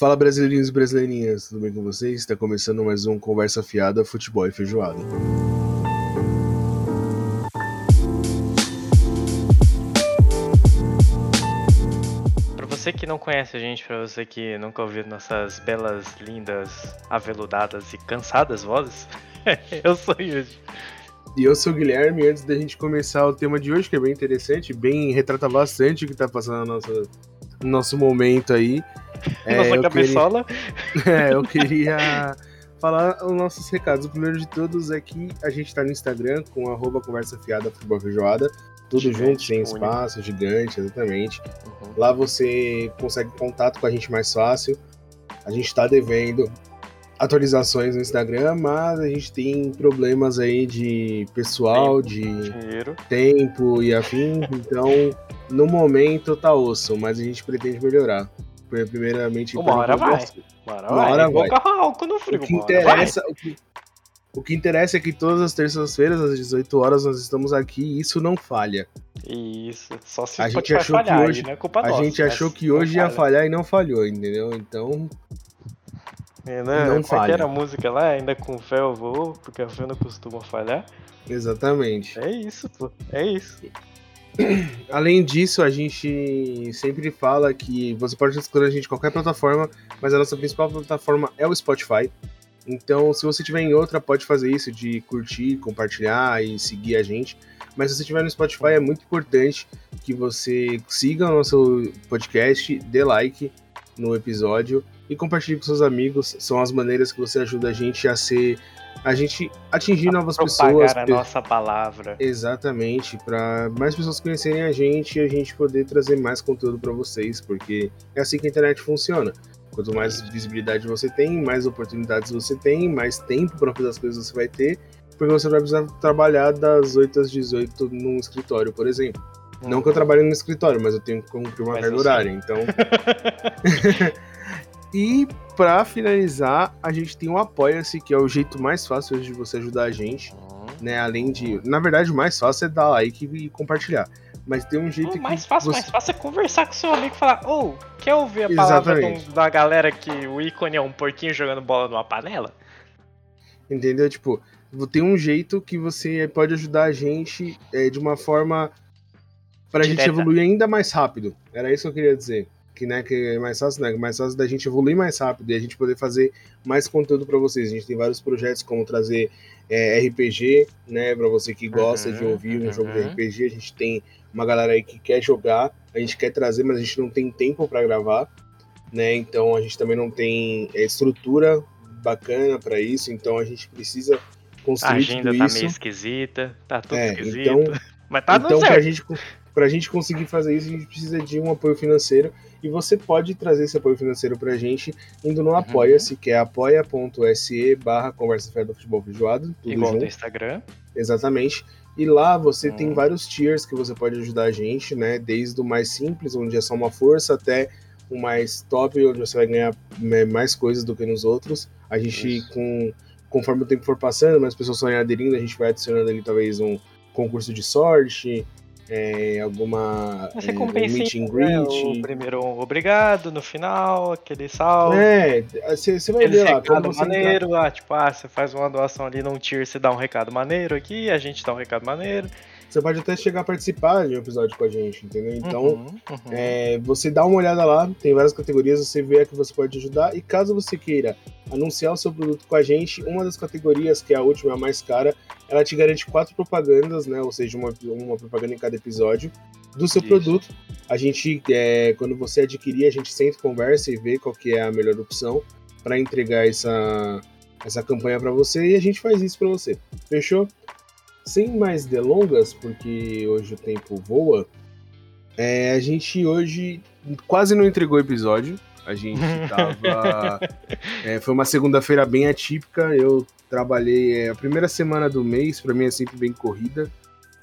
Fala brasileirinhos e brasileirinhas, tudo bem com vocês? Está começando mais um Conversa Fiada, Futebol e Feijoada. Pra você que não conhece a gente, pra você que nunca ouviu nossas belas, lindas, aveludadas e cansadas vozes, eu sou o Yuji. E eu sou o Guilherme, antes da gente começar o tema de hoje, que é bem interessante, bem retrata bastante o que tá passando no nosso, no nosso momento aí. É, Nossa eu cabeçola. Queria, é, eu queria falar os nossos recados. O primeiro de todos é que a gente tá no Instagram com arroba conversa fiada futebol feijoada. Tudo Gigante, junto, sem único. espaço, gigante, exatamente. Uhum. Lá você consegue contato com a gente mais fácil. A gente está devendo atualizações no Instagram, mas a gente tem problemas aí de pessoal, de Dinheiro. tempo e afim. Então, no momento tá osso, mas a gente pretende melhorar. Primeiramente, Uma hora vai. Uma hora Uma vai. hora vai. colocar álcool no O frio. que hora vai. interessa, o que, o que interessa é que todas as terças-feiras, às 18 horas, nós estamos aqui e isso não falha. Isso. Só se A o gente achou que falhar, hoje- aí não é culpa A nossa. gente achou que hoje ia falha. falhar e não falhou, entendeu? Então, É, né? não Qual que falha. era a música lá? Ainda com fé eu vou, porque a fé não costuma falhar. exatamente. É isso, pô. É isso. Além disso, a gente sempre fala que você pode escutar a gente em qualquer plataforma, mas a nossa principal plataforma é o Spotify. Então, se você tiver em outra, pode fazer isso de curtir, compartilhar e seguir a gente. Mas se você estiver no Spotify, é muito importante que você siga o nosso podcast, dê like no episódio e compartilhe com seus amigos. São as maneiras que você ajuda a gente a ser. A gente atingir novas Propagar pessoas. a nossa palavra. Exatamente, para mais pessoas conhecerem a gente e a gente poder trazer mais conteúdo para vocês, porque é assim que a internet funciona. Quanto mais visibilidade você tem, mais oportunidades você tem, mais tempo para fazer as coisas você vai ter, porque você vai precisar trabalhar das 8 às 18 num escritório, por exemplo. Não que eu trabalhe no escritório, mas eu tenho que cumprir uma carga horária, então. e para finalizar, a gente tem o Apoia-se, que é o jeito mais fácil hoje de você ajudar a gente né? Além de. Na verdade, o mais fácil é dar like e compartilhar. Mas tem um jeito O que. mais fácil, você... mais fácil é conversar com seu amigo e falar, ô, quer ouvir a palavra um- da galera que o ícone é um porquinho jogando bola numa panela? Entendeu? Tipo, tem um jeito que você pode ajudar a gente é, de uma forma. Pra gente Direta. evoluir ainda mais rápido. Era isso que eu queria dizer. Que, né, que é mais fácil, né? Mais fácil da gente evoluir mais rápido e a gente poder fazer mais conteúdo pra vocês. A gente tem vários projetos como trazer é, RPG, né? Pra você que gosta de Uhum, ouvir um jogo de uhum. RPG. A gente tem uma galera aí que quer jogar, a gente quer trazer, mas a gente não tem tempo pra gravar, né? Então a gente também não tem é, estrutura bacana pra isso, então a gente precisa A construir agenda tudo tá isso. meio esquisita, tá tudo É, esquisito. então, mas tá então dando pra certo. Gente, pra gente conseguir fazer isso, a gente precisa de um apoio financeiro. E você pode trazer esse apoio financeiro pra gente indo Uhum. no Apoia-se, que é apoia.se barra conversa Fé do futebol feijoado, tudo Igual junto. no Instagram. Exatamente. E lá você tem Hum. vários tiers que você pode ajudar a gente, né? Desde o mais simples, onde é só uma força, até o mais top, onde você vai ganhar né, mais coisas do que nos outros. A gente, Isso. com, conforme o tempo for passando, mais pessoas forem aderindo, a gente vai adicionando ali talvez um concurso de sorte, é, alguma Você é, um compensa meet and né, greet. o primeiro um obrigado, no final, aquele salve. É, você vai ver lá, recado maneiro, ah, tipo, ah, você faz uma doação ali num tier, você dá um recado maneiro aqui, a gente dá um recado maneiro. Você pode até chegar a participar de um episódio com a gente, entendeu? Então, Uhum, uhum. É, você dá uma olhada lá, tem várias categorias, você vê a que você pode ajudar. E caso você queira anunciar o seu produto com a gente, uma das categorias, que é a última, a mais cara, ela te garante quatro propagandas, né? Ou seja, uma, uma propaganda em cada episódio do seu Isso. produto. A gente, é, quando você adquirir, a gente sempre conversa e vê qual que é a melhor opção para entregar essa, essa campanha para você e a gente faz isso para você. Fechou? Sem mais delongas, porque hoje o tempo voa, é, a gente hoje quase não entregou o episódio. A gente tava. é, foi uma segunda-feira bem atípica. Eu trabalhei é, a primeira semana do mês, para mim é sempre bem corrida.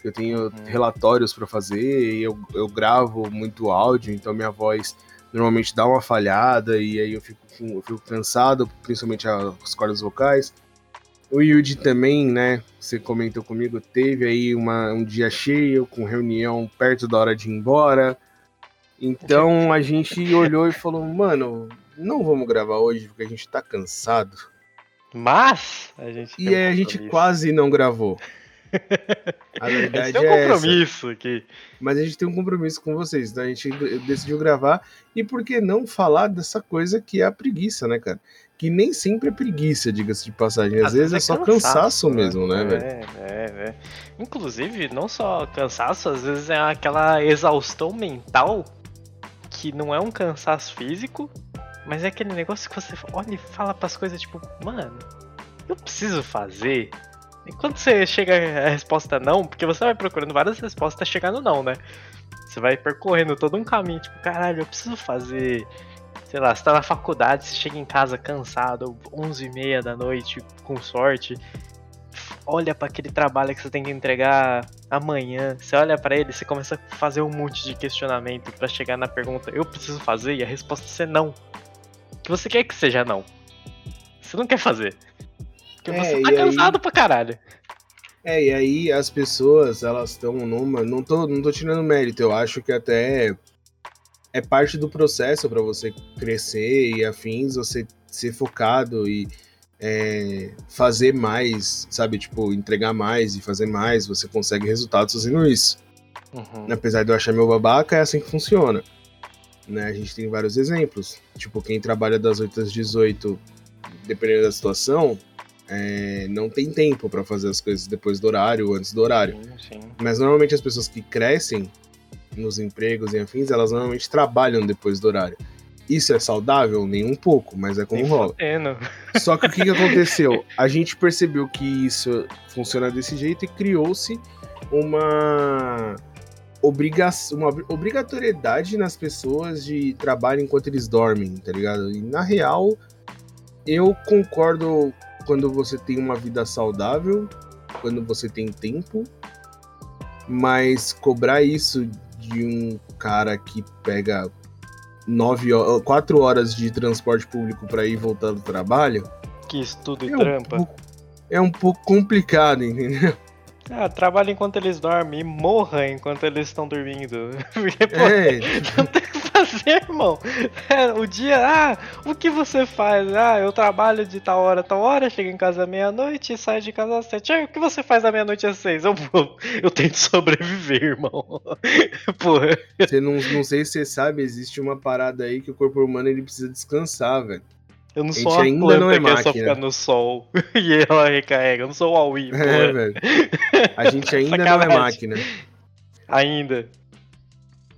Eu tenho relatórios para fazer, e eu, eu gravo muito áudio, então minha voz normalmente dá uma falhada, e aí eu fico, eu fico cansado, principalmente as cordas vocais. O Yuji também, né? Você comentou comigo, teve aí uma, um dia cheio, com reunião perto da hora de ir embora. Então a gente olhou e falou, mano, não vamos gravar hoje porque a gente tá cansado. Mas a gente. E um a gente quase não gravou. A verdade Esse é um é compromisso essa. aqui. Mas a gente tem um compromisso com vocês, então a gente decidiu gravar. E por que não falar dessa coisa que é a preguiça, né, cara? Que nem sempre é preguiça, diga-se de passagem. Às, Às vezes, vezes, é, só cansaço, cansaço né? mesmo, né, é, velho? É, é. Inclusive, não só cansaço, às vezes é aquela exaustão mental que não é um cansaço físico, mas é aquele negócio que você olha e fala pras coisas tipo, mano, eu preciso fazer. E quando você chega a resposta não, porque você vai procurando várias respostas até chegar no não, né? Você vai percorrendo todo um caminho, tipo, caralho, eu preciso fazer. Sei lá, você tá na faculdade, você chega em casa cansado, 11 e meia da noite, com sorte. Olha para aquele trabalho que você tem que entregar amanhã. Você olha para ele, você começa a fazer um monte de questionamento para chegar na pergunta: eu preciso fazer? E a resposta é não que você quer que seja não. Você não quer fazer. Porque é, você tá cansado aí... pra caralho. É, e aí as pessoas, elas estão numa. Não tô, não tô tirando mérito, eu acho que até é parte do processo para você crescer e afins, você ser focado e é, fazer mais, sabe? Tipo, entregar mais e fazer mais, você consegue resultados fazendo isso. Uhum. Apesar de eu achar meu babaca, é assim que funciona. Né? A gente tem vários exemplos. Tipo, quem trabalha das 8 às 18, dependendo da situação, é, não tem tempo para fazer as coisas depois do horário ou antes do horário. Sim, sim. Mas normalmente as pessoas que crescem nos empregos e afins, elas normalmente trabalham depois do horário. Isso é saudável? Nem um pouco, mas é como Nem rola. Fodendo. Só que o que, que aconteceu? A gente percebeu que isso funciona desse jeito e criou-se uma obriga uma obrigatoriedade nas pessoas de trabalho enquanto eles dormem, tá ligado? E na real, eu concordo quando você tem uma vida saudável, quando você tem tempo, mas cobrar isso de um cara que pega nove horas, quatro horas de transporte público para ir voltar do trabalho, que estuda e é trampa. Um pouco, é um pouco complicado, entendeu? Ah, trabalha enquanto eles dormem e morra enquanto eles estão dormindo. Porque, pô, é. não tem fazer, irmão. É, o dia, ah, o que você faz? Ah, eu trabalho de tal hora, tal hora, chego em casa meia-noite e saio de casa às sete. Ah, o que você faz da meia-noite às seis? Eu, eu tento sobreviver, irmão. Porra. Você não, não sei se você sabe, existe uma parada aí que o corpo humano ele precisa descansar, velho. Eu não sou a ainda planta não é que máquina. é só ficar no sol e ela recarrega. Eu não sou o Huawei, É, velho. A gente ainda não é máquina. Ainda.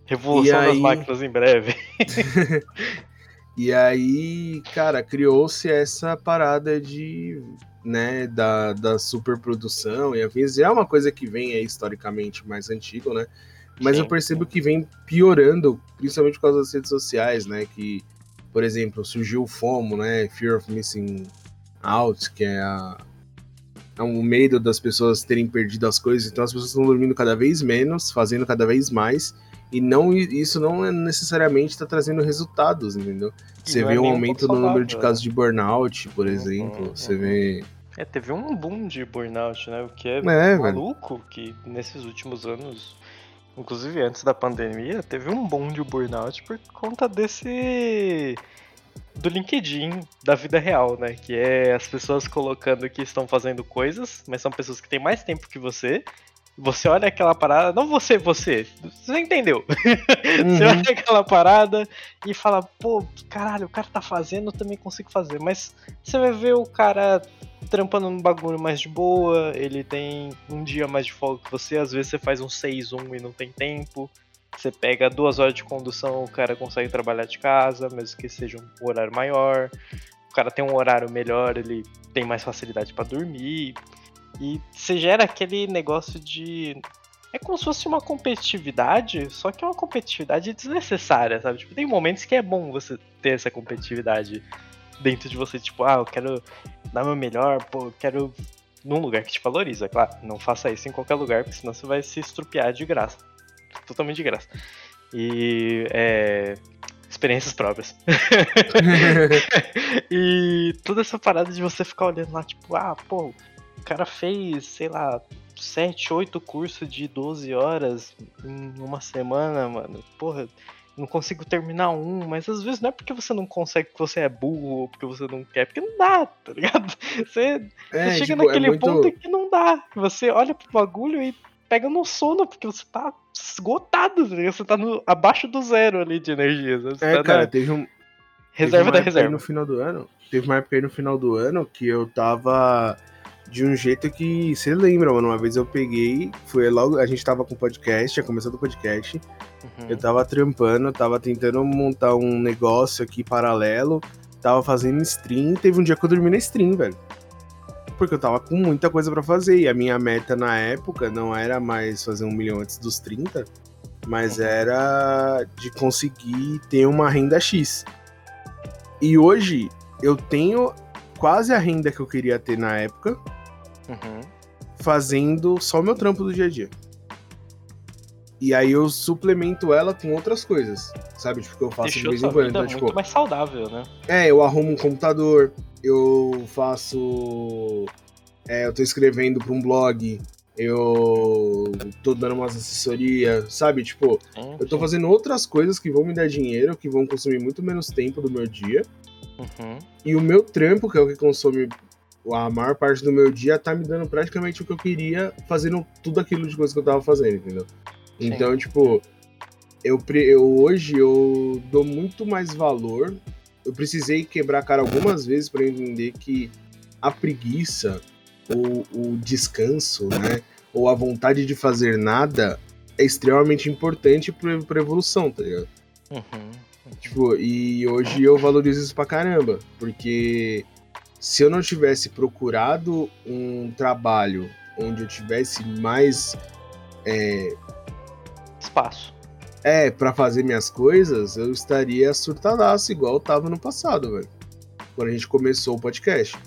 Revolução aí... das máquinas em breve. e aí, cara, criou-se essa parada de, né, da, da superprodução e afins. É uma coisa que vem aí, historicamente mais antigo, né? Mas Sim. eu percebo que vem piorando, principalmente por causa das redes sociais, né? Que por exemplo, surgiu o FOMO, né? Fear of Missing Out, que é, a, é um medo das pessoas terem perdido as coisas. Então as pessoas estão dormindo cada vez menos, fazendo cada vez mais. E não, isso não é necessariamente está trazendo resultados, entendeu? Você vê é um aumento um no número de casos de burnout, por uhum, exemplo. Uhum, você vê. É, teve um boom de burnout, né? O que é, é maluco velho. que nesses últimos anos inclusive antes da pandemia, teve um boom de burnout por conta desse do LinkedIn da vida real, né? Que é as pessoas colocando que estão fazendo coisas, mas são pessoas que têm mais tempo que você. Você olha aquela parada, não você, você, você entendeu? Uhum. você olha aquela parada e fala, pô, caralho, o cara tá fazendo, eu também consigo fazer. Mas você vai ver o cara trampando no bagulho mais de boa, ele tem um dia mais de folga que você, às vezes você faz um 6-1 e não tem tempo. Você pega duas horas de condução, o cara consegue trabalhar de casa, mesmo que seja um horário maior. O cara tem um horário melhor, ele tem mais facilidade para dormir. E você gera aquele negócio de. É como se fosse uma competitividade, só que é uma competitividade desnecessária, sabe? Tipo, tem momentos que é bom você ter essa competitividade dentro de você, tipo, ah, eu quero dar meu melhor, pô, eu quero num lugar que te valoriza, é claro. Não faça isso em qualquer lugar, porque senão você vai se estrupiar de graça. Totalmente de graça. E é, experiências próprias. e toda essa parada de você ficar olhando lá, tipo, ah, pô, cara fez, sei lá, 7, 8 cursos de 12 horas em uma semana, mano. Porra, não consigo terminar um, mas às vezes não é porque você não consegue, que você é burro, ou porque você não quer, porque não dá, tá ligado? Você, é, você chega tipo, é naquele é muito... ponto que não dá. Você olha pro bagulho e pega no sono, porque você tá esgotado, tá você tá no, abaixo do zero ali de energia. É, tá cara, na... teve um. Reserva teve da reserva. no final do ano. Teve uma época aí no final do ano que eu tava de um jeito que você lembra, mano. Uma vez eu peguei, foi logo. A gente tava com podcast, tinha começado o podcast. Uhum. Eu tava trampando, tava tentando montar um negócio aqui paralelo. Tava fazendo stream. Teve um dia que eu dormi na stream, velho. Porque eu tava com muita coisa para fazer. E a minha meta na época não era mais fazer um milhão antes dos 30, mas uhum. era de conseguir ter uma renda X. E hoje eu tenho quase a renda que eu queria ter na época uhum. fazendo só o meu trampo do dia a dia. E aí eu suplemento ela com outras coisas, sabe? Tipo, que eu faço Deixou de vez em quando. Então, tipo, muito mais saudável, né? É, eu arrumo um computador, eu faço. É, eu tô escrevendo pra um blog, eu tô dando umas assessorias, sabe? Tipo, eu tô fazendo outras coisas que vão me dar dinheiro, que vão consumir muito menos tempo do meu dia. Uhum. E o meu trampo, que é o que consome a maior parte do meu dia tá me dando praticamente o que eu queria, fazendo tudo aquilo de coisa que eu tava fazendo, entendeu? Sim. Então, tipo, eu, eu hoje eu dou muito mais valor. Eu precisei quebrar a cara algumas vezes para entender que a preguiça, ou o descanso, né? Ou a vontade de fazer nada é extremamente importante pra, pra evolução, tá ligado? Uhum, uhum. Tipo, e hoje eu valorizo isso pra caramba, porque se eu não tivesse procurado um trabalho onde eu tivesse mais é, espaço. É, para fazer minhas coisas, eu estaria surtadaço, igual eu tava no passado, velho. Quando a gente começou o podcast.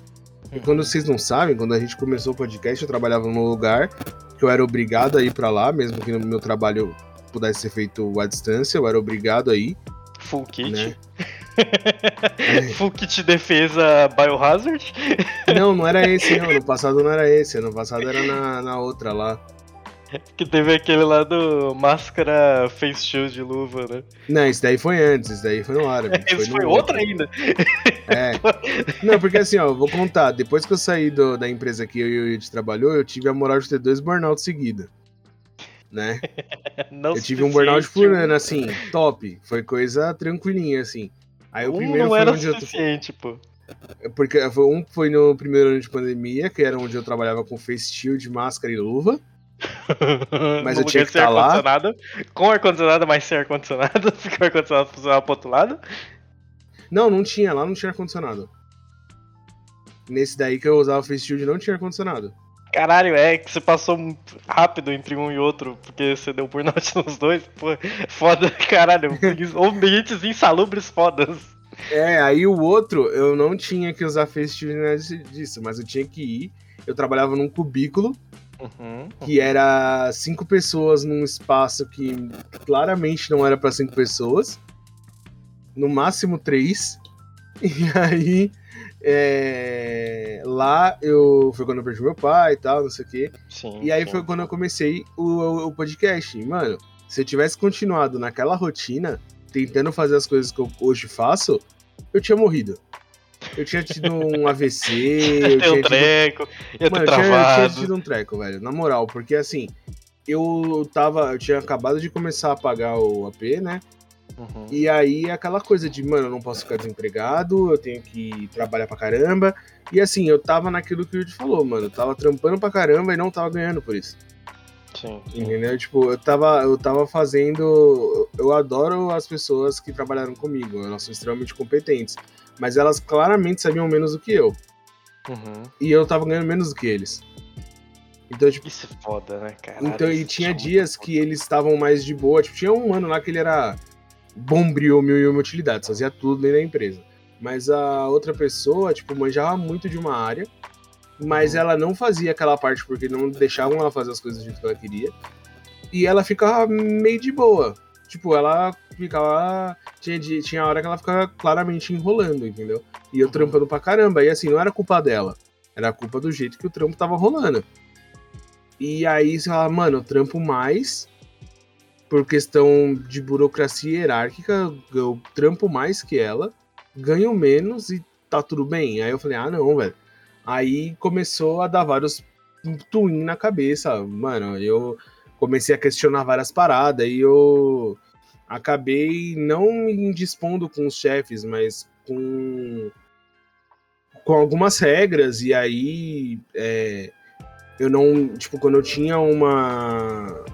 E uhum. quando vocês não sabem, quando a gente começou o podcast, eu trabalhava num lugar que eu era obrigado a ir para lá, mesmo que no meu trabalho pudesse ser feito à distância, eu era obrigado a ir. Full kit. Né? Full kit defesa Biohazard? Não, não era esse, não. No passado não era esse. No passado era na, na outra lá. Que teve aquele lá do máscara face shield de luva, né? Não, isso daí foi antes, isso daí foi no árabe. Esse foi, foi outro ainda. É. Não, porque assim, ó, vou contar. Depois que eu saí do, da empresa que eu e o Yud trabalhou, eu tive a moral de ter dois burnouts seguidos. Né? Não eu tive um burnout por ano, assim, top. Foi coisa tranquilinha, assim. Aí o um primeiro não era suficiente, eu... pô. Porque um foi no primeiro ano de pandemia, que era onde eu trabalhava com face shield, máscara e luva. Mas eu tinha que estar tá lá. Com ar-condicionado, mas sem ar-condicionado. Porque o ar-condicionado funcionava pro outro lado. Não, não tinha. Lá não tinha ar-condicionado. Nesse daí que eu usava o Face Shield não tinha ar-condicionado. Caralho, é que você passou rápido entre um e outro, porque você deu burnout nos dois. Pô, foda, caralho. Ambientes insalubres fodas. É, aí o outro, eu não tinha que usar Shield disso, mas eu tinha que ir. Eu trabalhava num cubículo Uhum, que era cinco pessoas num espaço que claramente não era para cinco pessoas, no máximo três. E aí é, lá eu foi quando eu perdi meu pai e tal, não sei o quê. Sim, e aí sim. foi quando eu comecei o, o podcast. Mano, se eu tivesse continuado naquela rotina, tentando fazer as coisas que eu hoje faço, eu tinha morrido. Eu tinha tido um AVC. eu tinha um treco, tido... Mano, eu tinha, eu tinha tido um treco, velho. Na moral, porque assim, eu tava. Eu tinha acabado de começar a pagar o AP, né? Uhum. E aí aquela coisa de, mano, eu não posso ficar desempregado, eu tenho que trabalhar pra caramba. E assim, eu tava naquilo que o Yuri falou, mano. Eu tava trampando pra caramba e não tava ganhando por isso. Sim. Entendeu? Tipo, eu tava, eu tava fazendo. Eu adoro as pessoas que trabalharam comigo, elas são extremamente competentes mas elas claramente sabiam menos do que eu. Uhum. E eu tava ganhando menos do que eles. Então, tipo, Isso é foda, né, cara? Então, e tinha é dias que eles estavam mais de boa. Tipo, tinha um ano lá que ele era bombril mil e uma utilidades, fazia tudo dentro da empresa. Mas a outra pessoa, tipo, manjava muito de uma área, mas uhum. ela não fazia aquela parte porque não deixavam ela fazer as coisas do jeito que ela queria. E ela ficava meio de boa. Tipo, ela ficava. Tinha, tinha hora que ela ficava claramente enrolando, entendeu? E eu trampando pra caramba. E assim, não era culpa dela. Era culpa do jeito que o trampo tava rolando. E aí você fala, mano, eu trampo mais por questão de burocracia hierárquica, eu trampo mais que ela, ganho menos e tá tudo bem. Aí eu falei, ah, não, velho. Aí começou a dar vários twin na cabeça. Mano, eu comecei a questionar várias paradas e eu acabei não me indispondo com os chefes, mas com, com algumas regras. E aí é, eu não. Tipo, quando eu tinha uma.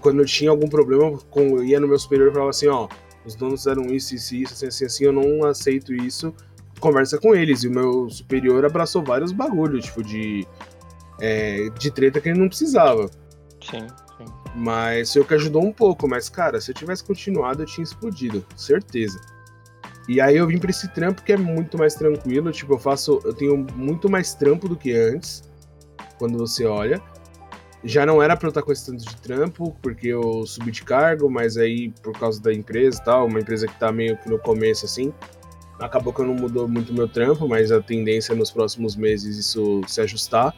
Quando eu tinha algum problema, com, eu ia no meu superior e falava assim: ó, os donos fizeram isso, isso, isso, assim, assim, assim, eu não aceito isso. Conversa com eles. E o meu superior abraçou vários bagulhos, tipo, de. É, de treta que ele não precisava. Sim. Mas foi o que ajudou um pouco. Mas, cara, se eu tivesse continuado, eu tinha explodido, certeza. E aí eu vim pra esse trampo que é muito mais tranquilo. Tipo, eu faço. Eu tenho muito mais trampo do que antes. Quando você olha. Já não era pra eu estar com esse tanto de trampo, porque eu subi de cargo, mas aí, por causa da empresa e tal, uma empresa que tá meio que no começo assim, acabou que eu não mudou muito meu trampo, mas a tendência é nos próximos meses isso se ajustar.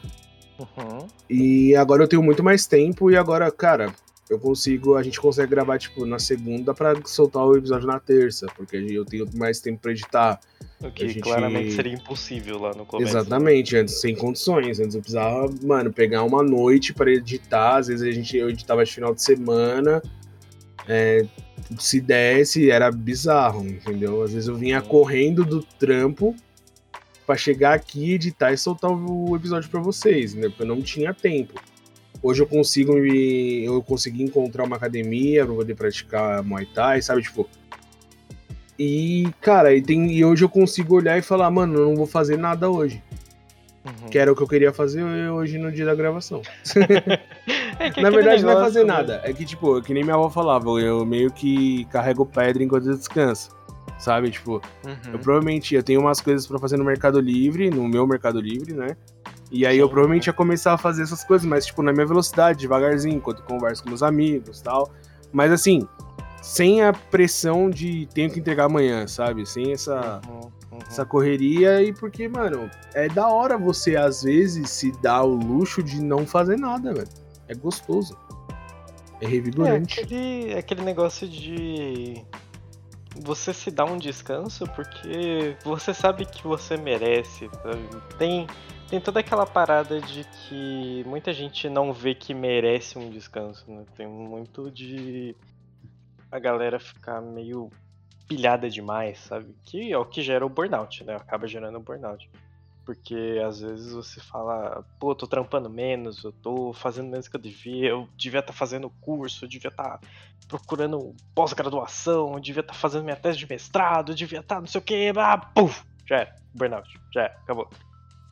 Uhum. E agora eu tenho muito mais tempo e agora, cara, eu consigo, a gente consegue gravar, tipo, na segunda para soltar o episódio na terça, porque eu tenho mais tempo para editar. O que gente... claramente seria impossível lá no começo. Exatamente, antes sem condições. Antes eu precisava, mano, pegar uma noite para editar. Às vezes a gente eu editava de final de semana. É, se desse, era bizarro, entendeu? Às vezes eu vinha correndo do trampo para chegar aqui, editar e soltar o episódio para vocês, né? Porque eu não tinha tempo. Hoje eu consigo me, eu consegui encontrar uma academia para poder praticar Muay Thai, sabe, tipo. E, cara, e, tem, e hoje eu consigo olhar e falar, mano, eu não vou fazer nada hoje. Uhum. Que era o que eu queria fazer hoje no dia da gravação. é Na verdade, negócio, não é fazer né? nada. É que, tipo, que nem minha avó falava, eu meio que carrego pedra enquanto eu descanso sabe? Tipo, uhum. eu provavelmente eu tenho umas coisas para fazer no Mercado Livre, no meu Mercado Livre, né? E aí eu provavelmente ia começar a fazer essas coisas, mas tipo, na minha velocidade, devagarzinho, enquanto converso com meus amigos tal. Mas assim, sem a pressão de tenho que entregar amanhã, sabe? Sem essa, uhum, uhum. essa correria e porque, mano, é da hora você às vezes se dar o luxo de não fazer nada, velho. É gostoso. É revigorante. É aquele, é aquele negócio de você se dá um descanso porque você sabe que você merece. Sabe? Tem, tem toda aquela parada de que muita gente não vê que merece um descanso. Né? Tem muito de a galera ficar meio pilhada demais, sabe? Que é o que gera o burnout, né? Acaba gerando o burnout. Porque às vezes você fala, pô, tô trampando menos, eu tô fazendo menos que eu devia, eu devia estar tá fazendo curso, eu devia estar tá procurando pós-graduação, eu devia estar tá fazendo minha tese de mestrado, eu devia estar tá não sei o que, ah, puf, já é, burnout, já é, acabou.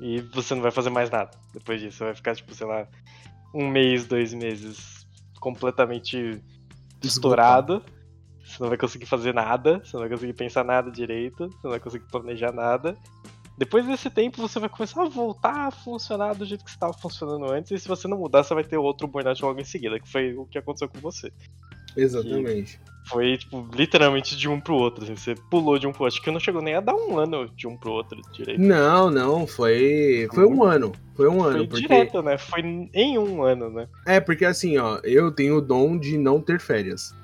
E você não vai fazer mais nada depois disso, você vai ficar, tipo, sei lá, um mês, dois meses completamente estourado. Você não vai conseguir fazer nada, você não vai conseguir pensar nada direito, você não vai conseguir planejar nada. Depois desse tempo você vai começar a voltar a funcionar do jeito que estava funcionando antes, e se você não mudar, você vai ter outro burnout logo em seguida, que foi o que aconteceu com você. Exatamente. Foi, tipo, literalmente de um pro outro. Assim, você pulou de um pro outro. Acho que não chegou nem a dar um ano de um pro outro direito. Não, não, foi. Foi um ano. Foi um ano. Foi porque... direto, né? Foi em um ano, né? É, porque assim, ó, eu tenho o dom de não ter férias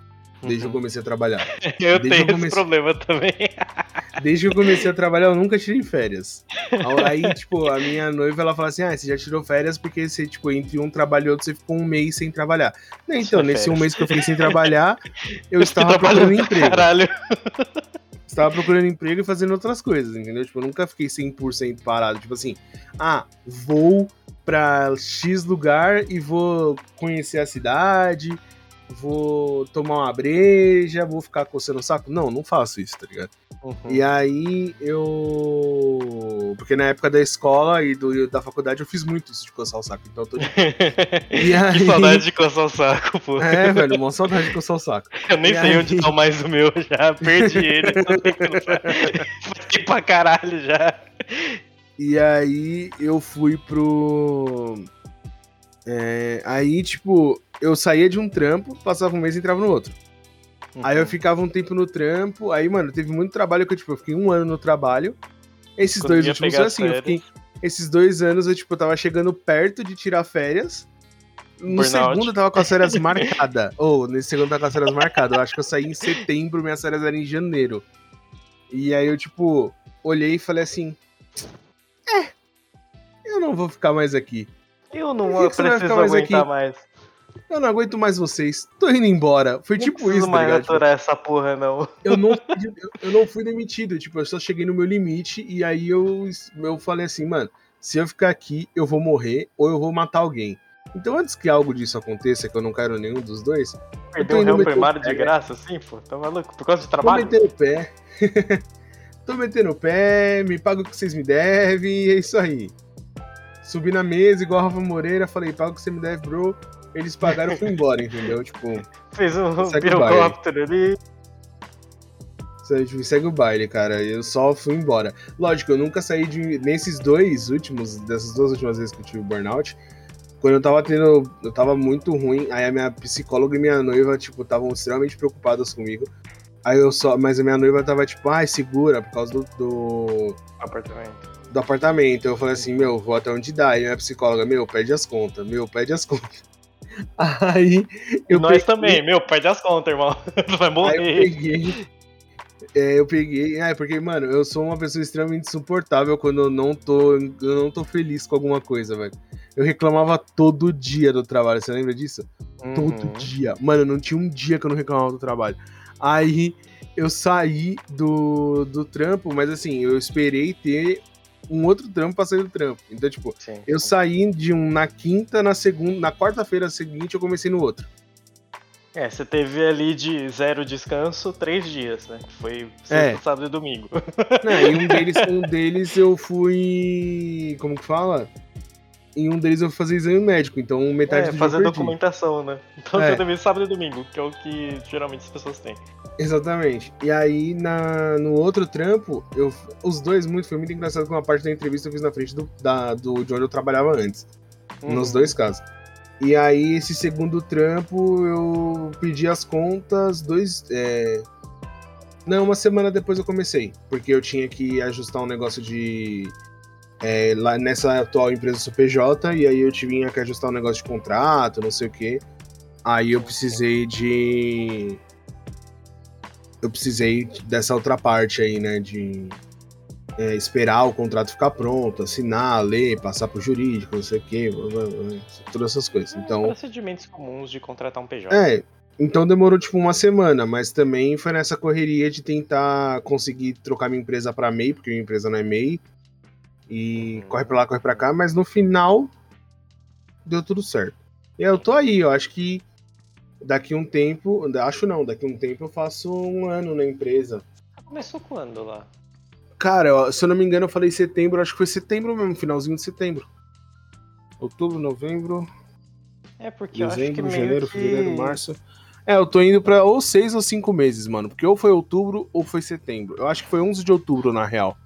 desde uhum. que eu comecei a trabalhar. eu desde tenho eu comecei... esse problema também. desde que eu comecei a trabalhar, eu nunca tirei férias. Aí, tipo, a minha noiva, ela fala assim, ah, você já tirou férias porque você, tipo, entre um trabalho e outro, você ficou um mês sem trabalhar. Então, nesse férias. um mês que eu fiquei sem trabalhar, eu, eu estava procurando emprego. Caralho. Estava procurando emprego e fazendo outras coisas, entendeu? Tipo, eu nunca fiquei 100% parado. Tipo assim, ah, vou pra X lugar e vou conhecer a cidade, vou tomar uma breja, vou ficar coçando o saco. Não, não faço isso, tá ligado? Uhum. E aí eu. Porque na época da escola e do, da faculdade eu fiz muito isso de coçar o saco. Então eu tô. e aí... Que saudade de coçar o saco, pô. É, velho, uma saudade de coçar o saco. Eu nem e sei aí... onde tá mais o meu já. Perdi ele. Fiquei pra caralho já. E aí eu fui pro. É, aí, tipo, eu saía de um trampo, passava um mês e entrava no outro. Uhum. Aí eu ficava um tempo no trampo, aí, mano, teve muito trabalho que eu, tipo, eu fiquei um ano no trabalho. Esses Quando dois últimos, assim, eu fiquei. Esses dois anos eu, tipo, tava chegando perto de tirar férias. No Burnout. segundo eu tava com as férias marcadas. Ou, oh, nesse segundo eu tava com as férias marcadas. Eu acho que eu saí em setembro, minhas férias eram em janeiro. E aí eu, tipo, olhei e falei assim: É, eu não vou ficar mais aqui. Eu não vou preciso mais aguentar aqui? mais. Eu não aguento mais vocês. Tô indo embora. Foi não tipo isso, tá mais tá aturar essa porra, não. Eu não, eu, não fui demitido. Tipo, eu só cheguei no meu limite e aí eu, eu falei assim, mano, se eu ficar aqui, eu vou morrer ou eu vou matar alguém. Então, antes que algo disso aconteça, que eu não quero nenhum dos dois. Perdeu o réu primário de graça, assim, pô? Tá maluco? Por causa de trabalho? Tô metendo o pé. Tô metendo o pé, me paga o que vocês me devem, e é isso aí. Subi na mesa, igual a Rafa Moreira, falei, paga o que você me deve, bro. Eles pagaram e fui embora, entendeu? Tipo. Fez um pirocóptero ali. Segue o baile, cara. Eu só fui embora. Lógico, eu nunca saí de. Nesses dois últimos, dessas duas últimas vezes que eu tive burnout, quando eu tava tendo. Eu tava muito ruim, aí a minha psicóloga e minha noiva, tipo, estavam extremamente preocupadas comigo. Aí eu só. Mas a minha noiva tava tipo, ai, segura, por causa do. do... Apartamento. Do apartamento. Eu falei assim, meu, vou até onde dá. E a minha psicóloga, meu, pede as contas, meu, pede as contas. Aí. Eu Nós peguei... também, meu, perde as contas, irmão. Vai morrer. Aí eu peguei. É, eu peguei. É, porque, mano, eu sou uma pessoa extremamente insuportável quando eu não tô. Eu não tô feliz com alguma coisa, velho. Eu reclamava todo dia do trabalho, você lembra disso? Uhum. Todo dia. Mano, não tinha um dia que eu não reclamava do trabalho. Aí eu saí do, do trampo, mas assim, eu esperei ter um outro trampo pra sair do trampo. Então, tipo, sim, sim. eu saí de um na quinta, na segunda, na quarta-feira seguinte eu comecei no outro. É, você teve ali de zero descanso três dias, né? Foi sexta, é. sábado e domingo. Não, e um deles, um deles eu fui. Como que fala? Em um deles eu vou fazer exame médico, então metade é, do fazer documentação, né? Então é. você sábado e domingo, que é o que geralmente as pessoas têm. Exatamente. E aí na, no outro trampo, eu, os dois muito, foi muito engraçado com uma parte da entrevista eu fiz na frente do, da, do, de onde eu trabalhava antes. Uhum. Nos dois casos. E aí, esse segundo trampo, eu pedi as contas dois. É... Não, uma semana depois eu comecei. Porque eu tinha que ajustar um negócio de é, lá nessa atual empresa sou PJ, e aí eu tinha que ajustar um negócio de contrato, não sei o que. Aí eu precisei de. Eu precisei dessa outra parte aí, né? De é, esperar o contrato ficar pronto, assinar, ler, passar pro jurídico, não sei o que, todas essas coisas. Então, procedimentos comuns de contratar um PJ. É, então demorou tipo uma semana, mas também foi nessa correria de tentar conseguir trocar minha empresa para MEI, porque minha empresa não é MEI, e corre pra lá, corre pra cá, mas no final deu tudo certo. E eu tô aí, eu acho que daqui um tempo, acho não, daqui um tempo eu faço um ano na empresa. Começou quando lá? Cara, se eu não me engano, eu falei setembro, acho que foi setembro mesmo, finalzinho de setembro. Outubro, novembro. É, porque dezembro, eu acho que janeiro, que... fevereiro, março. É, eu tô indo pra ou seis ou cinco meses, mano. Porque ou foi outubro ou foi setembro. Eu acho que foi 11 de outubro, na real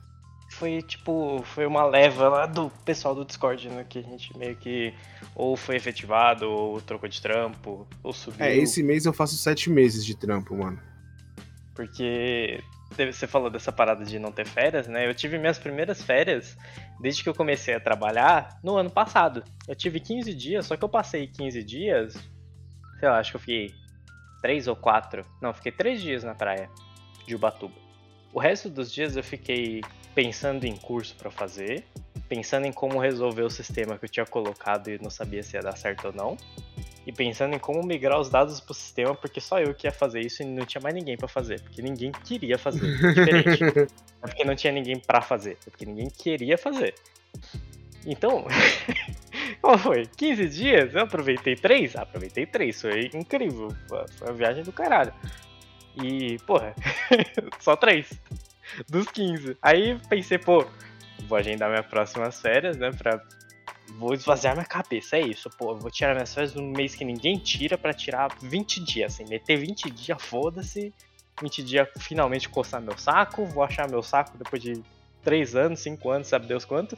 foi tipo, foi uma leva lá do pessoal do Discord, né? Que a gente meio que ou foi efetivado, ou trocou de trampo, ou subiu. É, esse mês eu faço sete meses de trampo, mano. Porque você falou dessa parada de não ter férias, né? Eu tive minhas primeiras férias desde que eu comecei a trabalhar no ano passado. Eu tive 15 dias, só que eu passei 15 dias, sei lá, acho que eu fiquei 3 ou 4. Não, fiquei 3 dias na praia de Ubatuba. O resto dos dias eu fiquei pensando em curso para fazer, pensando em como resolver o sistema que eu tinha colocado e não sabia se ia dar certo ou não, e pensando em como migrar os dados para o sistema, porque só eu que ia fazer isso e não tinha mais ninguém para fazer, porque ninguém queria fazer. Diferente. é porque não tinha ninguém para fazer, é porque ninguém queria fazer. Então, como foi? 15 dias? Eu aproveitei 3? aproveitei 3, foi incrível. Foi uma viagem do caralho. E, porra, só 3 dos 15. Aí pensei, pô, vou agendar minhas próximas férias, né? Pra. Vou esvaziar minha cabeça, é isso, pô. Vou tirar minhas férias num mês que ninguém tira pra tirar 20 dias, assim, meter 20 dias, foda-se. 20 dias finalmente coçar meu saco, vou achar meu saco depois de 3 anos, 5 anos, sabe Deus quanto.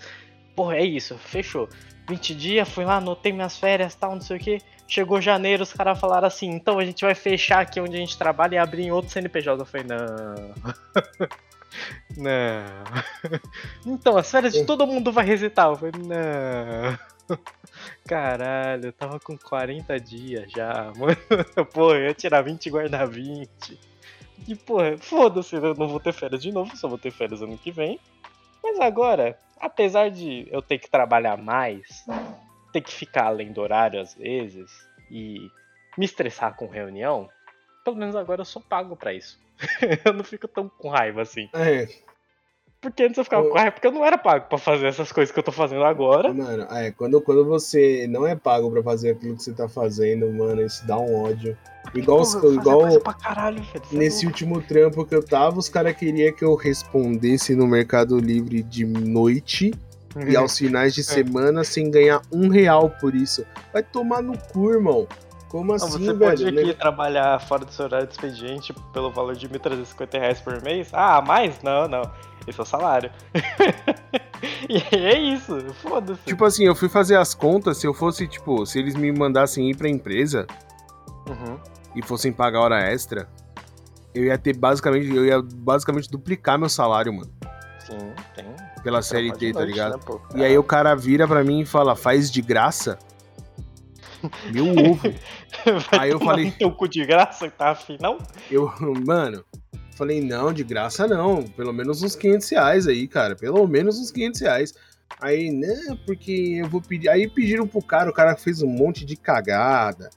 Porra, é isso, fechou. 20 dias, fui lá, anotei minhas férias, tal, não sei o que. Chegou janeiro, os caras falaram assim, então a gente vai fechar aqui onde a gente trabalha e abrir em outro CNPJ. Eu falei, não. Não. Então, as férias de todo mundo vai resetar. Eu falei, não. Caralho, eu tava com 40 dias já, mano. Pô, eu ia tirar 20 e guardar 20. E, porra, foda-se, eu não vou ter férias de novo, só vou ter férias ano que vem. Mas agora, apesar de eu ter que trabalhar mais, ter que ficar além do horário às vezes e me estressar com reunião, pelo menos agora eu sou pago para isso. eu não fico tão com raiva assim. É. Porque antes eu ficava com raiva porque eu não era pago pra fazer essas coisas que eu tô fazendo agora. Mano, é, quando, quando você não é pago pra fazer aquilo que você tá fazendo, mano, isso dá um ódio. Igual, Porra, igual caralho, nesse último trampo que eu tava, os caras queriam que eu respondesse no Mercado Livre de noite e aos finais de é. semana sem ganhar um real por isso. Vai tomar no cu, irmão. Como assim, você velho? pode aqui né? trabalhar fora do seu horário de expediente pelo valor de R$ 1.350 por mês? Ah, mais? Não, não. Esse é o salário. e é isso, foda-se. Tipo assim, eu fui fazer as contas, se eu fosse, tipo, se eles me mandassem ir pra empresa uhum. e fossem pagar hora extra, eu ia ter basicamente, eu ia basicamente duplicar meu salário, mano. Sim, tem. Pela série T, tá ligado? Né, e aí o cara vira pra mim e fala, faz de graça? Meu ovo. Aí eu falei. Teu cu de graça que tá afim, não? Eu, mano, falei, não, de graça não. Pelo menos uns 500 reais aí, cara. Pelo menos uns 500 reais. Aí, né, porque eu vou pedir. Aí pediram pro cara, o cara fez um monte de cagada.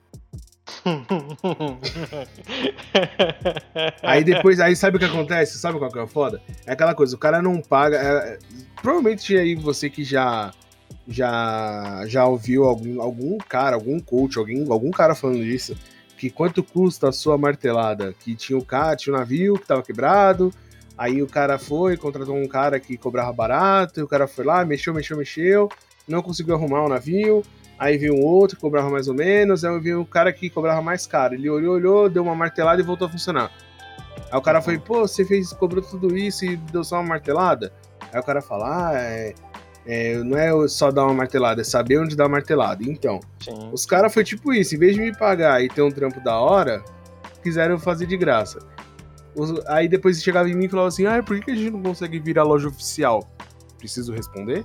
aí depois, aí sabe o que acontece? Sabe qual que é foda? É aquela coisa, o cara não paga. É, provavelmente aí você que já já já ouviu algum, algum cara, algum coach, alguém, algum cara falando disso, que quanto custa a sua martelada? Que tinha o cara, tinha o navio que tava quebrado, aí o cara foi, contratou um cara que cobrava barato, e o cara foi lá, mexeu, mexeu, mexeu, não conseguiu arrumar o navio, aí veio um outro que cobrava mais ou menos, aí veio um cara que cobrava mais caro. Ele olhou, olhou, deu uma martelada e voltou a funcionar. Aí o cara foi, pô, você fez, cobrou tudo isso e deu só uma martelada? Aí o cara fala, ah, é, é, não é só dar uma martelada, é saber onde dar uma martelada. Então, Sim. os caras foi tipo isso, em vez de me pagar e ter um trampo da hora, quiseram fazer de graça. Os, aí depois chegava em mim e falava assim: ah, por que a gente não consegue virar loja oficial? Preciso responder?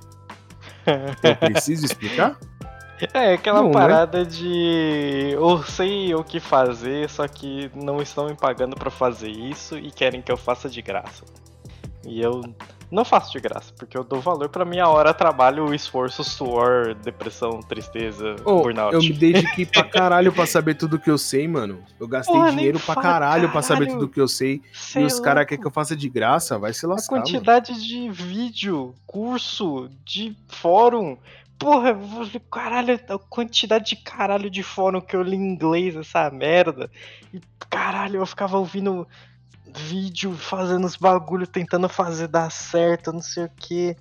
Eu preciso explicar? É, aquela não, né? parada né? de eu sei o que fazer, só que não estão me pagando para fazer isso e querem que eu faça de graça. E eu não faço de graça, porque eu dou valor pra minha hora trabalho, esforço, suor, depressão, tristeza, oh, burnout. Eu me dediquei pra caralho pra saber tudo que eu sei, mano. Eu gastei Porra, dinheiro pra caralho, caralho pra saber tudo que eu sei. E os caras querem que eu faça de graça, vai se lascar. A quantidade mano. de vídeo, curso, de fórum. Porra, caralho, a quantidade de caralho de fórum que eu li em inglês, essa merda. E caralho, eu ficava ouvindo vídeo fazendo os bagulho, tentando fazer dar certo, não sei o que.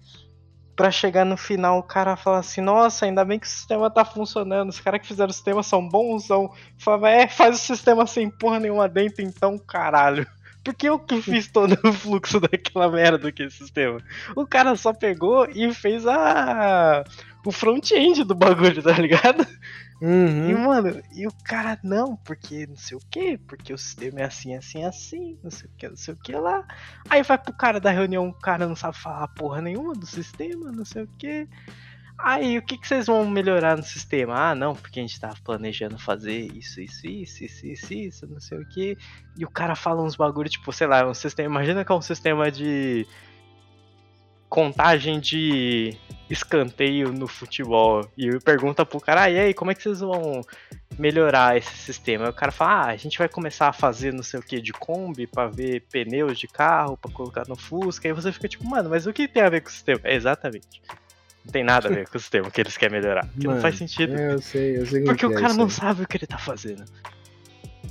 Pra chegar no final o cara fala assim, nossa, ainda bem que o sistema tá funcionando, os caras que fizeram o sistema são bons, são. Fala, é, faz o sistema sem porra nenhuma dentro, então, caralho. Porque eu que fiz todo o fluxo daquela merda que é sistema. O cara só pegou e fez a o front-end do bagulho, tá ligado? Uhum. E, mano, e o cara, não, porque não sei o que, porque o sistema é assim, assim, assim, não sei o que, não sei o que lá. Aí vai pro cara da reunião, o cara não sabe falar porra nenhuma do sistema, não sei o que. Aí, o que, que vocês vão melhorar no sistema? Ah, não, porque a gente tava planejando fazer isso, isso, isso, isso, isso, isso, não sei o que. E o cara fala uns bagulho, tipo, sei lá, um sistema. Imagina que é um sistema de contagem de escanteio no futebol e pergunta pro cara, ah, e aí, como é que vocês vão melhorar esse sistema? Aí o cara fala, ah, a gente vai começar a fazer não sei o que de Kombi para ver pneus de carro, para colocar no Fusca, aí você fica tipo, mano, mas o que tem a ver com o sistema? É, exatamente. Não tem nada a ver com o sistema que eles querem melhorar. Que mano, não faz sentido. É, eu sei, eu sei Porque o é cara não sabe o que ele tá fazendo.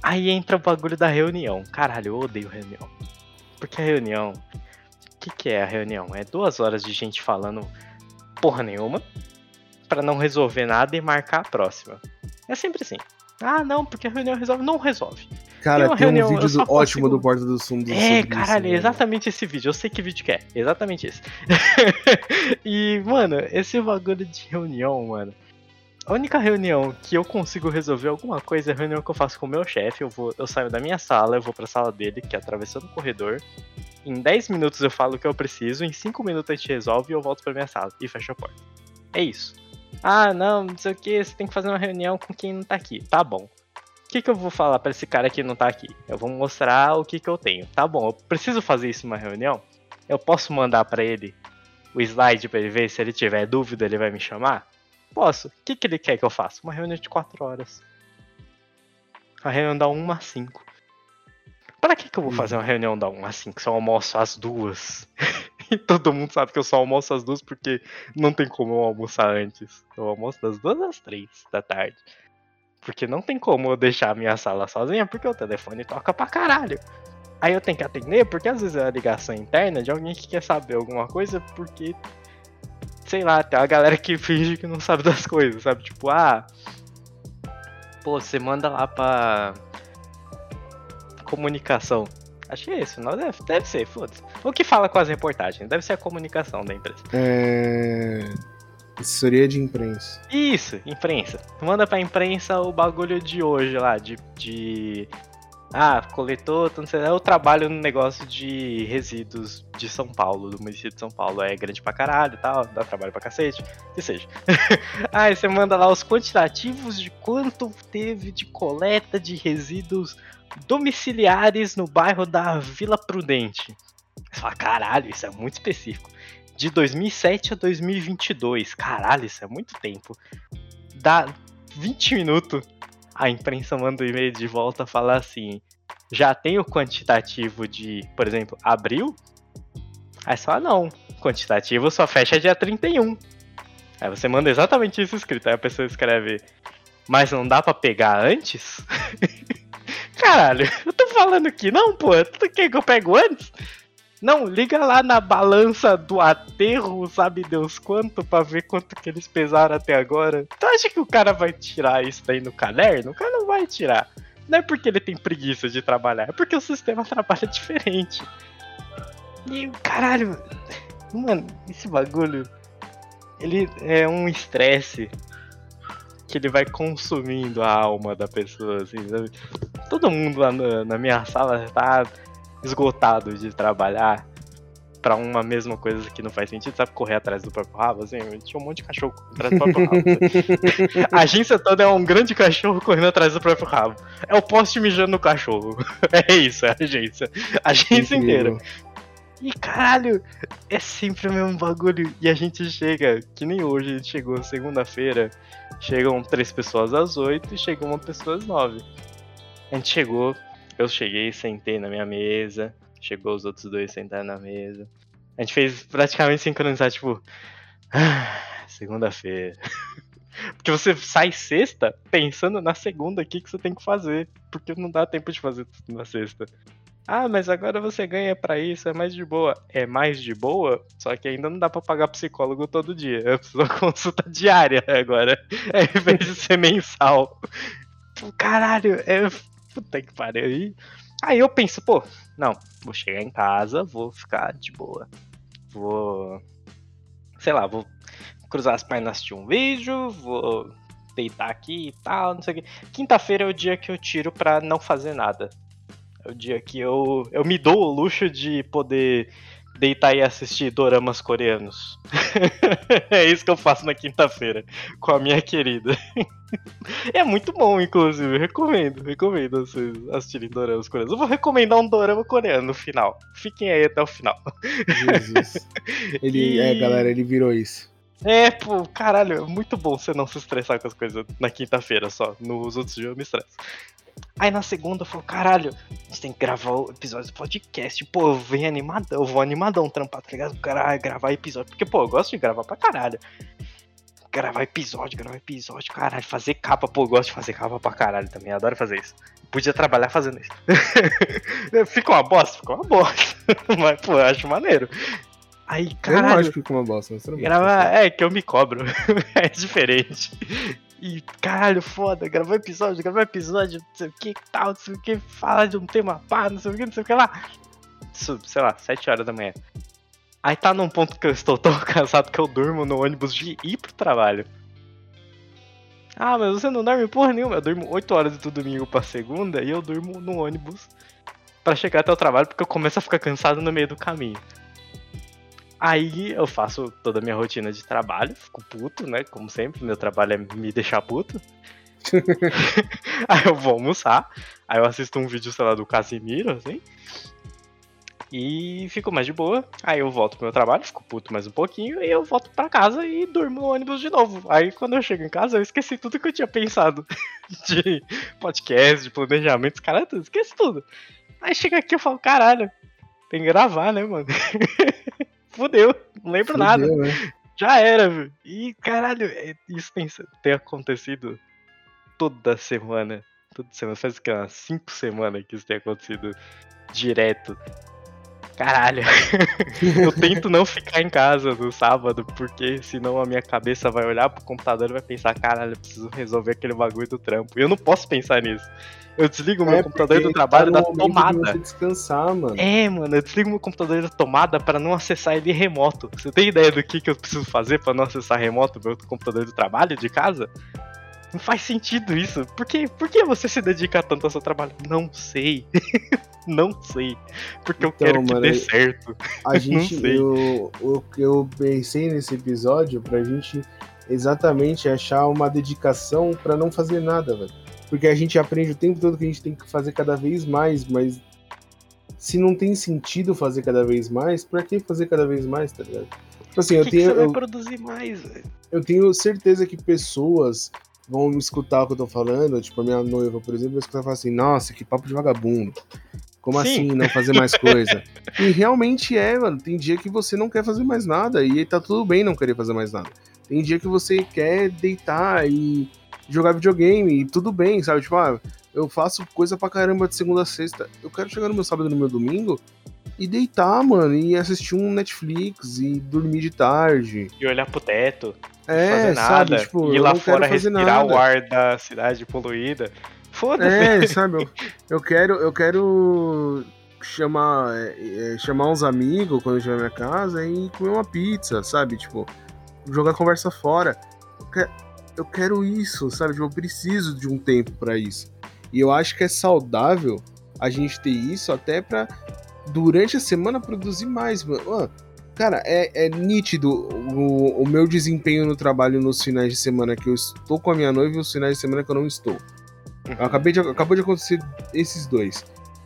Aí entra o bagulho da reunião. Caralho, eu odeio reunião. Porque a reunião que, que é a reunião? É duas horas de gente falando porra nenhuma para não resolver nada e marcar a próxima. É sempre assim. Ah, não, porque a reunião resolve. Não resolve. Cara, tem, tem reunião, um vídeo do, consigo... ótimo do Porta dos Fundos. É, caralho, isso, é exatamente esse vídeo. Eu sei que vídeo que é. Exatamente esse. e, mano, esse bagulho de reunião, mano. A única reunião que eu consigo resolver alguma coisa é a reunião que eu faço com o meu chefe. Eu, vou, eu saio da minha sala, eu vou pra sala dele, que é atravessando o corredor. Em 10 minutos eu falo o que eu preciso, em 5 minutos a gente resolve e eu volto pra minha sala e fecho a porta. É isso. Ah, não, não sei o que, você tem que fazer uma reunião com quem não tá aqui. Tá bom. O que, que eu vou falar para esse cara que não tá aqui? Eu vou mostrar o que, que eu tenho. Tá bom, eu preciso fazer isso numa reunião? Eu posso mandar para ele o slide para ele ver se ele tiver dúvida, ele vai me chamar? Posso. O que, que ele quer que eu faça? Uma reunião de 4 horas. A reunião da 1 às 5. Pra que, que eu vou fazer uma reunião da 1 às 5 se eu almoço às duas? e todo mundo sabe que eu só almoço às duas porque não tem como eu almoçar antes. Eu almoço das duas às três da tarde. Porque não tem como eu deixar a minha sala sozinha porque o telefone toca pra caralho. Aí eu tenho que atender porque às vezes é a ligação interna de alguém que quer saber alguma coisa porque. Sei lá, tem uma galera que finge que não sabe das coisas, sabe? Tipo, ah. Pô, você manda lá pra comunicação. Acho que é isso, não deve, deve ser, foda-se. O que fala com as reportagens? Deve ser a comunicação da empresa. É. Assessoria de imprensa. Isso, imprensa. Manda pra imprensa o bagulho de hoje lá, de. de... Ah, coletor, não sei, eu trabalho no negócio de resíduos de São Paulo, do município de São Paulo. É grande pra caralho e tal, dá trabalho pra cacete, que seja. Aí você manda lá os quantitativos de quanto teve de coleta de resíduos domiciliares no bairro da Vila Prudente. Você fala, caralho, isso é muito específico. De 2007 a 2022, caralho, isso é muito tempo. Dá 20 minutos, a imprensa manda um e-mail de volta falar assim: já tem o quantitativo de, por exemplo, abril? Aí você fala, não, quantitativo só fecha dia 31. Aí você manda exatamente isso escrito. Aí a pessoa escreve, mas não dá para pegar antes? Caralho, eu tô falando aqui, não, pô, tu quer que eu pego antes? Não, liga lá na balança do aterro, sabe Deus quanto, pra ver quanto que eles pesaram até agora. Tu acha que o cara vai tirar isso daí no caderno? O cara não vai tirar. Não é porque ele tem preguiça de trabalhar, é porque o sistema trabalha diferente. E caralho, mano, esse bagulho, ele é um estresse que ele vai consumindo a alma da pessoa, assim, sabe? Todo mundo lá na, na minha sala tá esgotado de trabalhar para uma mesma coisa que não faz sentido, sabe? Correr atrás do próprio rabo, assim, tinha um monte de cachorro atrás do próprio rabo. Assim. a agência toda é um grande cachorro correndo atrás do próprio rabo. É o poste mijando no cachorro. É isso, é a agência. A agência inteira. E caralho, é sempre o mesmo bagulho. E a gente chega, que nem hoje, a gente chegou segunda-feira, chegam três pessoas às oito e chegam uma pessoa às nove. A gente chegou, eu cheguei, sentei na minha mesa, chegou os outros dois sentaram na mesa. A gente fez praticamente sincronizar, tipo, ah, segunda-feira. Porque você sai sexta pensando na segunda o que, que você tem que fazer. Porque não dá tempo de fazer tudo na sexta. Ah, mas agora você ganha para isso, é mais de boa. É mais de boa, só que ainda não dá para pagar psicólogo todo dia. Eu preciso de consulta diária agora, ao invés de ser mensal. Caralho, é. Puta que pariu. Aí, aí eu penso, pô, não, vou chegar em casa, vou ficar de boa. Vou. Sei lá, vou cruzar as pernas assistir um vídeo, vou deitar aqui e tal, não sei o que. Quinta-feira é o dia que eu tiro pra não fazer nada. É o dia que eu, eu me dou o luxo de poder deitar e assistir doramas coreanos. é isso que eu faço na quinta-feira com a minha querida. é muito bom, inclusive. Recomendo, recomendo vocês assistirem doramas coreanos. Eu vou recomendar um dorama coreano no final. Fiquem aí até o final. Jesus. Ele, e... é, galera, ele virou isso. É, pô, caralho, é muito bom você não se estressar com as coisas na quinta-feira só. Nos outros dias eu me estresso. Aí na segunda eu falo, caralho, a gente tem que gravar o episódio do podcast. Pô, eu venho animadão, eu vou animadão trampar, tá ligado? Caralho, gravar episódio. Porque, pô, eu gosto de gravar pra caralho. Gravar episódio, gravar episódio, caralho, fazer capa, pô, eu gosto de fazer capa pra caralho também, adoro fazer isso. Podia trabalhar fazendo isso. fica uma bosta, fica uma bosta. Mas, pô, eu acho maneiro. Aí, caralho. Eu não acho que fica uma bosta, mas gravar, É, que eu me cobro. é diferente. E caralho, foda, gravar episódio, gravar episódio, não sei o que tal, não sei o que, falar de um tema pá, não sei o que, não sei o que lá. Isso, sei lá, 7 horas da manhã. Aí tá num ponto que eu estou tão cansado que eu durmo no ônibus de ir pro trabalho. Ah, mas você não dorme porra nenhuma. Eu durmo 8 horas do domingo pra segunda e eu durmo no ônibus para chegar até o trabalho, porque eu começo a ficar cansado no meio do caminho. Aí eu faço toda a minha rotina de trabalho, fico puto, né? Como sempre, meu trabalho é me deixar puto. aí eu vou almoçar, aí eu assisto um vídeo, sei lá, do Casimiro, assim. E fico mais de boa. Aí eu volto pro meu trabalho, fico puto mais um pouquinho, e eu volto para casa e durmo no ônibus de novo. Aí quando eu chego em casa, eu esqueci tudo que eu tinha pensado de podcast, de planejamento, cara, tudo, esqueci tudo. Aí chega aqui eu falo, caralho, tem que gravar, né, mano? Fudeu, não lembro Fudeu, nada. Né? Já era, viu? E caralho, é, isso tem, tem acontecido toda semana. Toda semana. Faz que umas 5 semanas que isso tem acontecido direto. Caralho. eu tento não ficar em casa no sábado, porque senão a minha cabeça vai olhar pro computador e vai pensar, caralho, eu preciso resolver aquele bagulho do trampo. E eu não posso pensar nisso. Eu desligo o meu é computador do trabalho tá da tomada. De descansar, mano. É, mano, eu desligo meu computador da tomada para não acessar ele remoto. Você tem ideia do que, que eu preciso fazer para não acessar remoto meu computador do trabalho de casa? Não faz sentido isso. Por que, por que você se dedica tanto ao seu trabalho? Não sei. não sei. Porque então, eu quero que dê certo. A gente, eu, o que eu pensei nesse episódio pra gente exatamente achar uma dedicação para não fazer nada, velho. Porque a gente aprende o tempo todo que a gente tem que fazer cada vez mais, mas se não tem sentido fazer cada vez mais, pra que fazer cada vez mais, tá ligado? Tipo assim, eu que tenho. Que você eu, vai produzir mais, velho? Eu tenho certeza que pessoas vão escutar o que eu tô falando, tipo, a minha noiva, por exemplo, vai escutar e falar assim, nossa, que papo de vagabundo. Como Sim. assim não fazer mais coisa? e realmente é, mano. Tem dia que você não quer fazer mais nada e tá tudo bem não querer fazer mais nada. Tem dia que você quer deitar e jogar videogame e tudo bem, sabe? Tipo, ah, eu faço coisa pra caramba de segunda a sexta. Eu quero chegar no meu sábado e no meu domingo e deitar, mano, e assistir um Netflix e dormir de tarde. E olhar pro teto. É, fazer nada. Sabe, tipo, ir lá fora respirar nada. o ar da cidade poluída. Foda-se. É, sabe, eu, eu, quero, eu quero chamar, é, é chamar uns amigos quando eu estiver na minha casa e comer uma pizza, sabe? Tipo, jogar conversa fora. Eu quero, eu quero isso, sabe? Tipo, eu preciso de um tempo para isso. E eu acho que é saudável a gente ter isso até para durante a semana produzir mais, mano. Cara, é, é nítido o, o, meu desempenho no trabalho nos finais de semana que eu estou com a minha noiva e os finais de semana que eu não estou. Uhum. Acabei de, acabou de acontecer esses dois.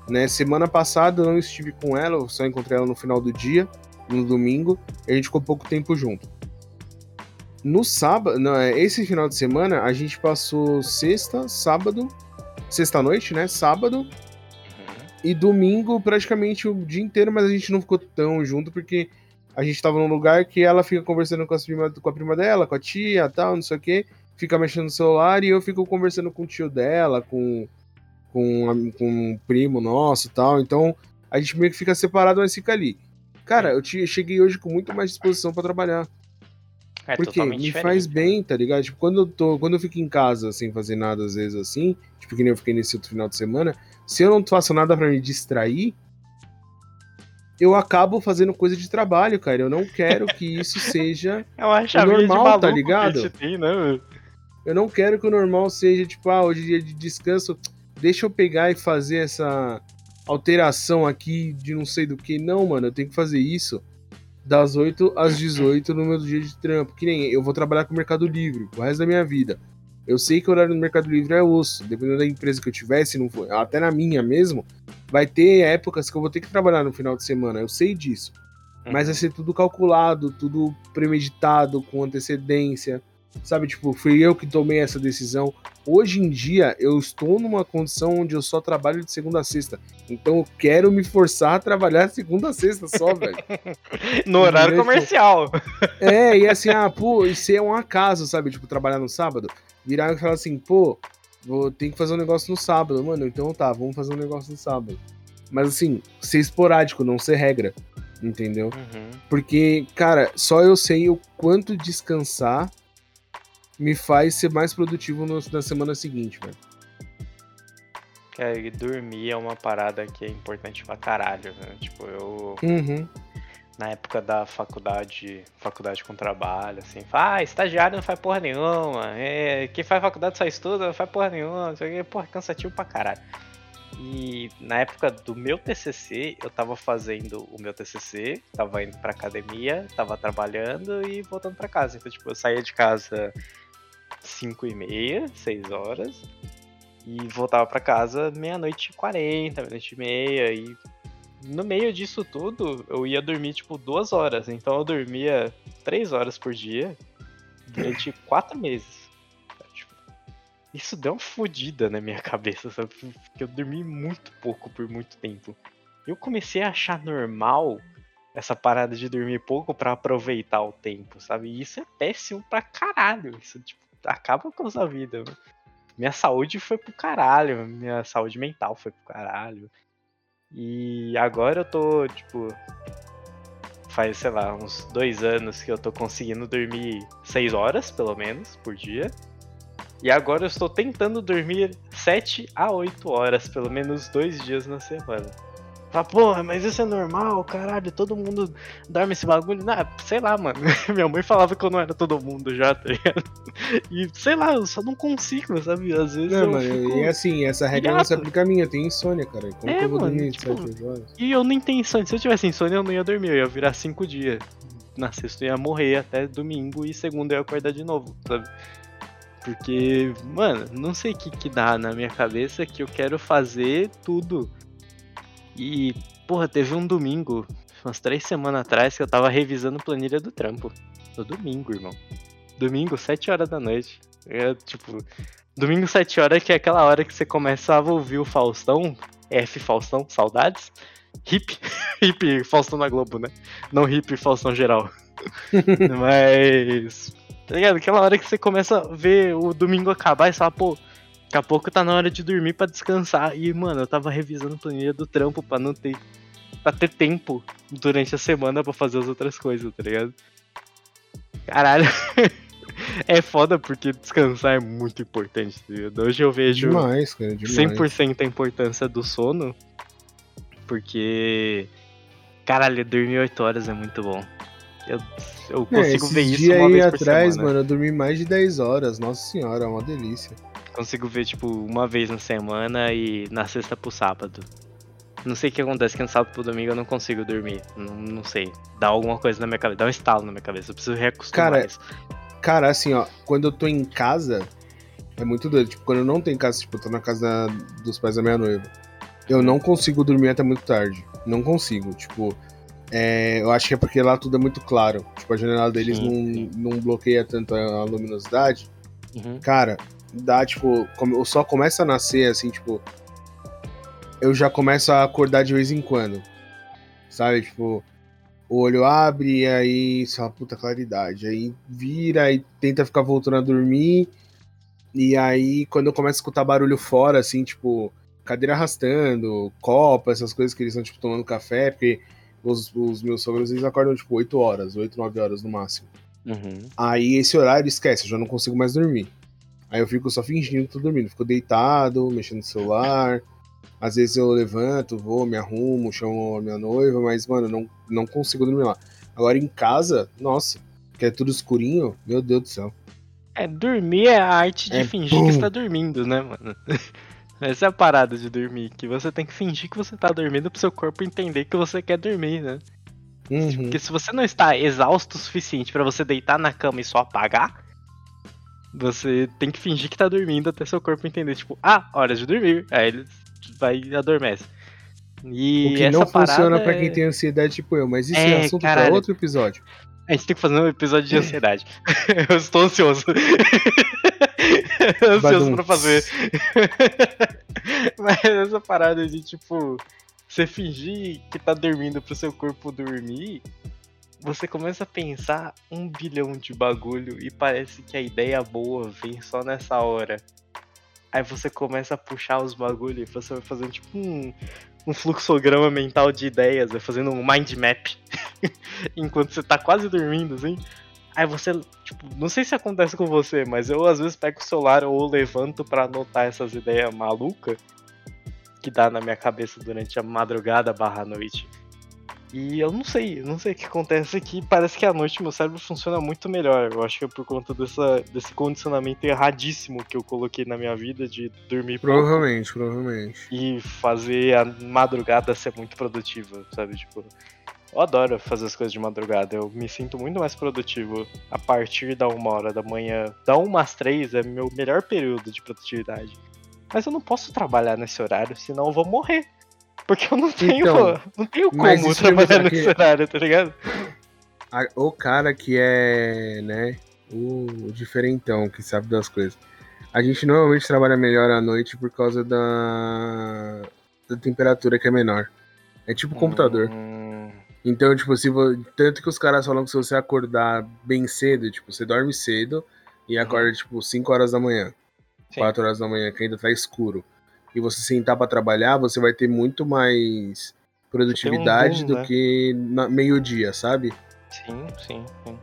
Né? Semana passada eu não estive com ela, eu só encontrei ela no final do dia, no domingo, e a gente ficou pouco tempo junto. No sábado, não, é, esse final de semana, a gente passou sexta, sábado, sexta-noite, né? Sábado, e domingo praticamente o dia inteiro, mas a gente não ficou tão junto porque a gente tava num lugar que ela fica conversando com, prima, com a prima dela, com a tia tal, não sei o que, fica mexendo no celular e eu fico conversando com o tio dela, com, com, com um primo nosso tal. Então a gente meio que fica separado, mas fica ali. Cara, eu, te, cheguei hoje com muito mais disposição para trabalhar. É, Porque me faz né? bem, tá ligado? Tipo, quando eu tô. Quando eu fico em casa sem fazer nada, às vezes assim, tipo, que nem eu fiquei nesse outro final de semana, se eu não faço nada para me distrair, eu acabo fazendo coisa de trabalho, cara. Eu não quero que isso seja é o normal, tá ligado? Tem, né, eu não quero que o normal seja, tipo, ah, hoje é dia de descanso, deixa eu pegar e fazer essa alteração aqui de não sei do que. Não, mano, eu tenho que fazer isso das 8 às 18 no meu dia de trampo. Que nem eu vou trabalhar com o Mercado Livre o resto da minha vida. Eu sei que o horário do Mercado Livre é osso. Dependendo da empresa que eu tivesse, não for, até na minha mesmo, vai ter épocas que eu vou ter que trabalhar no final de semana. Eu sei disso. Mas vai ser tudo calculado, tudo premeditado, com antecedência. Sabe, tipo, fui eu que tomei essa decisão. Hoje em dia, eu estou numa condição onde eu só trabalho de segunda a sexta. Então eu quero me forçar a trabalhar segunda a sexta só, velho. no horário comercial. É, e assim, ah, pô, isso é um acaso, sabe? Tipo, trabalhar no sábado. Virar e falar assim, pô, vou ter que fazer um negócio no sábado, mano. Então tá, vamos fazer um negócio no sábado. Mas assim, ser esporádico, não ser regra. Entendeu? Uhum. Porque, cara, só eu sei o quanto descansar me faz ser mais produtivo no, na semana seguinte, velho. Cara, dormir é uma parada que é importante pra caralho, né? Tipo, eu. Uhum. Na época da faculdade, faculdade com trabalho, assim, ah, estagiário não faz porra nenhuma, é, quem faz faculdade só estuda, não faz porra nenhuma, isso aqui, porra, cansativo pra caralho. E na época do meu TCC, eu tava fazendo o meu TCC, tava indo pra academia, tava trabalhando e voltando para casa. Então, tipo, eu saía de casa 5 e meia, 6 horas, e voltava para casa meia-noite e 40, meia-noite e meia, e no meio disso tudo, eu ia dormir, tipo, duas horas. Então eu dormia três horas por dia durante quatro meses. Tipo, isso deu uma fodida na minha cabeça, sabe? Porque eu dormi muito pouco por muito tempo. Eu comecei a achar normal essa parada de dormir pouco para aproveitar o tempo, sabe? E isso é péssimo pra caralho. Isso, tipo, acaba com a sua vida. Minha saúde foi pro caralho, minha saúde mental foi pro caralho. E agora eu tô, tipo. Faz, sei lá, uns dois anos que eu tô conseguindo dormir seis horas, pelo menos, por dia. E agora eu estou tentando dormir 7 a 8 horas, pelo menos dois dias na semana. Fala, porra, mas isso é normal, caralho, todo mundo dorme esse bagulho. Não, sei lá, mano. Minha mãe falava que eu não era todo mundo já, tá ligado? E sei lá, eu só não consigo, sabe? Às vezes. Não, mano, fico... e assim, essa regra não se aplica a mim, eu tenho insônia, cara. Como é, que eu vou mano, dormir tipo, 7 horas? E eu nem tenho insônia. Se eu tivesse insônia, eu não ia dormir, eu ia virar 5 dias. Na sexta eu ia morrer até domingo e segunda eu ia acordar de novo, sabe? Porque, mano, não sei o que, que dá na minha cabeça que eu quero fazer tudo e, porra, teve um domingo, umas três semanas atrás, que eu tava revisando planilha do trampo. No domingo, irmão. Domingo, sete horas da noite. É, tipo, domingo, sete horas, que é aquela hora que você começava a ouvir o Faustão. F Faustão, saudades. Hip, hip Faustão na Globo, né? Não hip Faustão geral. Mas. Tá ligado? Aquela hora que você começa a ver o domingo acabar e fala, pô, Daqui a pouco tá na hora de dormir para descansar. E, mano, eu tava revisando a planilha do trampo pra não ter. pra ter tempo durante a semana para fazer as outras coisas, tá ligado? Caralho. é foda porque descansar é muito importante, tá ligado? Hoje eu vejo demais, cara, demais. 100% a importância do sono. Porque. Caralho, dormir 8 horas é muito bom. Eu, eu é, consigo é, ver isso uma vez por atrás, semana. mano, eu dormi mais de 10 horas. Nossa senhora, é uma delícia. Consigo ver, tipo, uma vez na semana e na sexta pro sábado. Não sei o que acontece, que no sábado pro domingo eu não consigo dormir. Não, não sei. Dá alguma coisa na minha cabeça, dá um estalo na minha cabeça. Eu preciso reacostumar cara, isso. Cara, assim, ó, quando eu tô em casa, é muito doido. Tipo, quando eu não tô em casa, tipo, eu tô na casa dos pais da minha noiva. Eu não consigo dormir até muito tarde. Não consigo. Tipo, é, eu acho que é porque lá tudo é muito claro. Tipo, a janela deles sim, não, sim. não bloqueia tanto a luminosidade. Uhum. Cara, dá, tipo, o sol começa a nascer, assim, tipo. Eu já começo a acordar de vez em quando. Sabe? Tipo, o olho abre e aí só puta claridade. Aí vira e tenta ficar voltando a dormir. E aí, quando eu começo a escutar barulho fora, assim, tipo, cadeira arrastando, copa, essas coisas que eles estão, tipo, tomando café, porque os, os meus sogros, eles acordam, tipo, 8 horas, 8, 9 horas no máximo. Uhum. Aí esse horário esquece, eu já não consigo mais dormir. Aí eu fico só fingindo que tô dormindo. Fico deitado, mexendo no celular. Às vezes eu levanto, vou, me arrumo, chamo a minha noiva, mas, mano, não, não consigo dormir lá. Agora em casa, nossa, que é tudo escurinho, meu Deus do céu. É, dormir é a arte de é fingir bom. que está dormindo, né, mano? Essa é a parada de dormir, que você tem que fingir que você tá dormindo pro seu corpo entender que você quer dormir, né? Uhum. Porque se você não está exausto o suficiente para você deitar na cama e só apagar, você tem que fingir que tá dormindo até seu corpo entender, tipo, ah, hora de dormir. Aí ele vai e adormece. E o que não funciona é... para quem tem ansiedade tipo eu, mas isso é, é assunto para outro episódio. A gente tem que fazer um episódio de ansiedade. eu estou ansioso. ansioso pra fazer. mas essa parada de, tipo, você fingir que tá dormindo pro seu corpo dormir você começa a pensar um bilhão de bagulho e parece que a ideia boa vem só nessa hora. Aí você começa a puxar os bagulhos e você vai fazendo tipo um, um fluxograma mental de ideias, vai fazendo um mind map enquanto você tá quase dormindo, assim. Aí você, tipo, não sei se acontece com você, mas eu às vezes pego o celular ou levanto para anotar essas ideias malucas que dá na minha cabeça durante a madrugada barra noite. E eu não sei, não sei o que acontece aqui. Parece que à noite meu cérebro funciona muito melhor. Eu acho que é por conta dessa, desse condicionamento erradíssimo que eu coloquei na minha vida de dormir Provavelmente, pouco, provavelmente. E fazer a madrugada ser muito produtiva, sabe? Tipo, eu adoro fazer as coisas de madrugada. Eu me sinto muito mais produtivo a partir da uma hora da manhã. Da uma às três é meu melhor período de produtividade. Mas eu não posso trabalhar nesse horário, senão eu vou morrer. Porque eu não tenho, então, não tenho como trabalhar nesse horário, tá ligado? o cara que é, né, o diferentão, que sabe das coisas. A gente normalmente trabalha melhor à noite por causa da, da temperatura que é menor. É tipo computador. Hum... Então, tipo, se tanto que os caras falam que se você acordar bem cedo, tipo, você dorme cedo e acorda, uhum. tipo, 5 horas da manhã, Sim. 4 horas da manhã, que ainda tá escuro e você sentar para trabalhar, você vai ter muito mais produtividade um boom, do né? que meio-dia, sabe? Sim, sim, sim.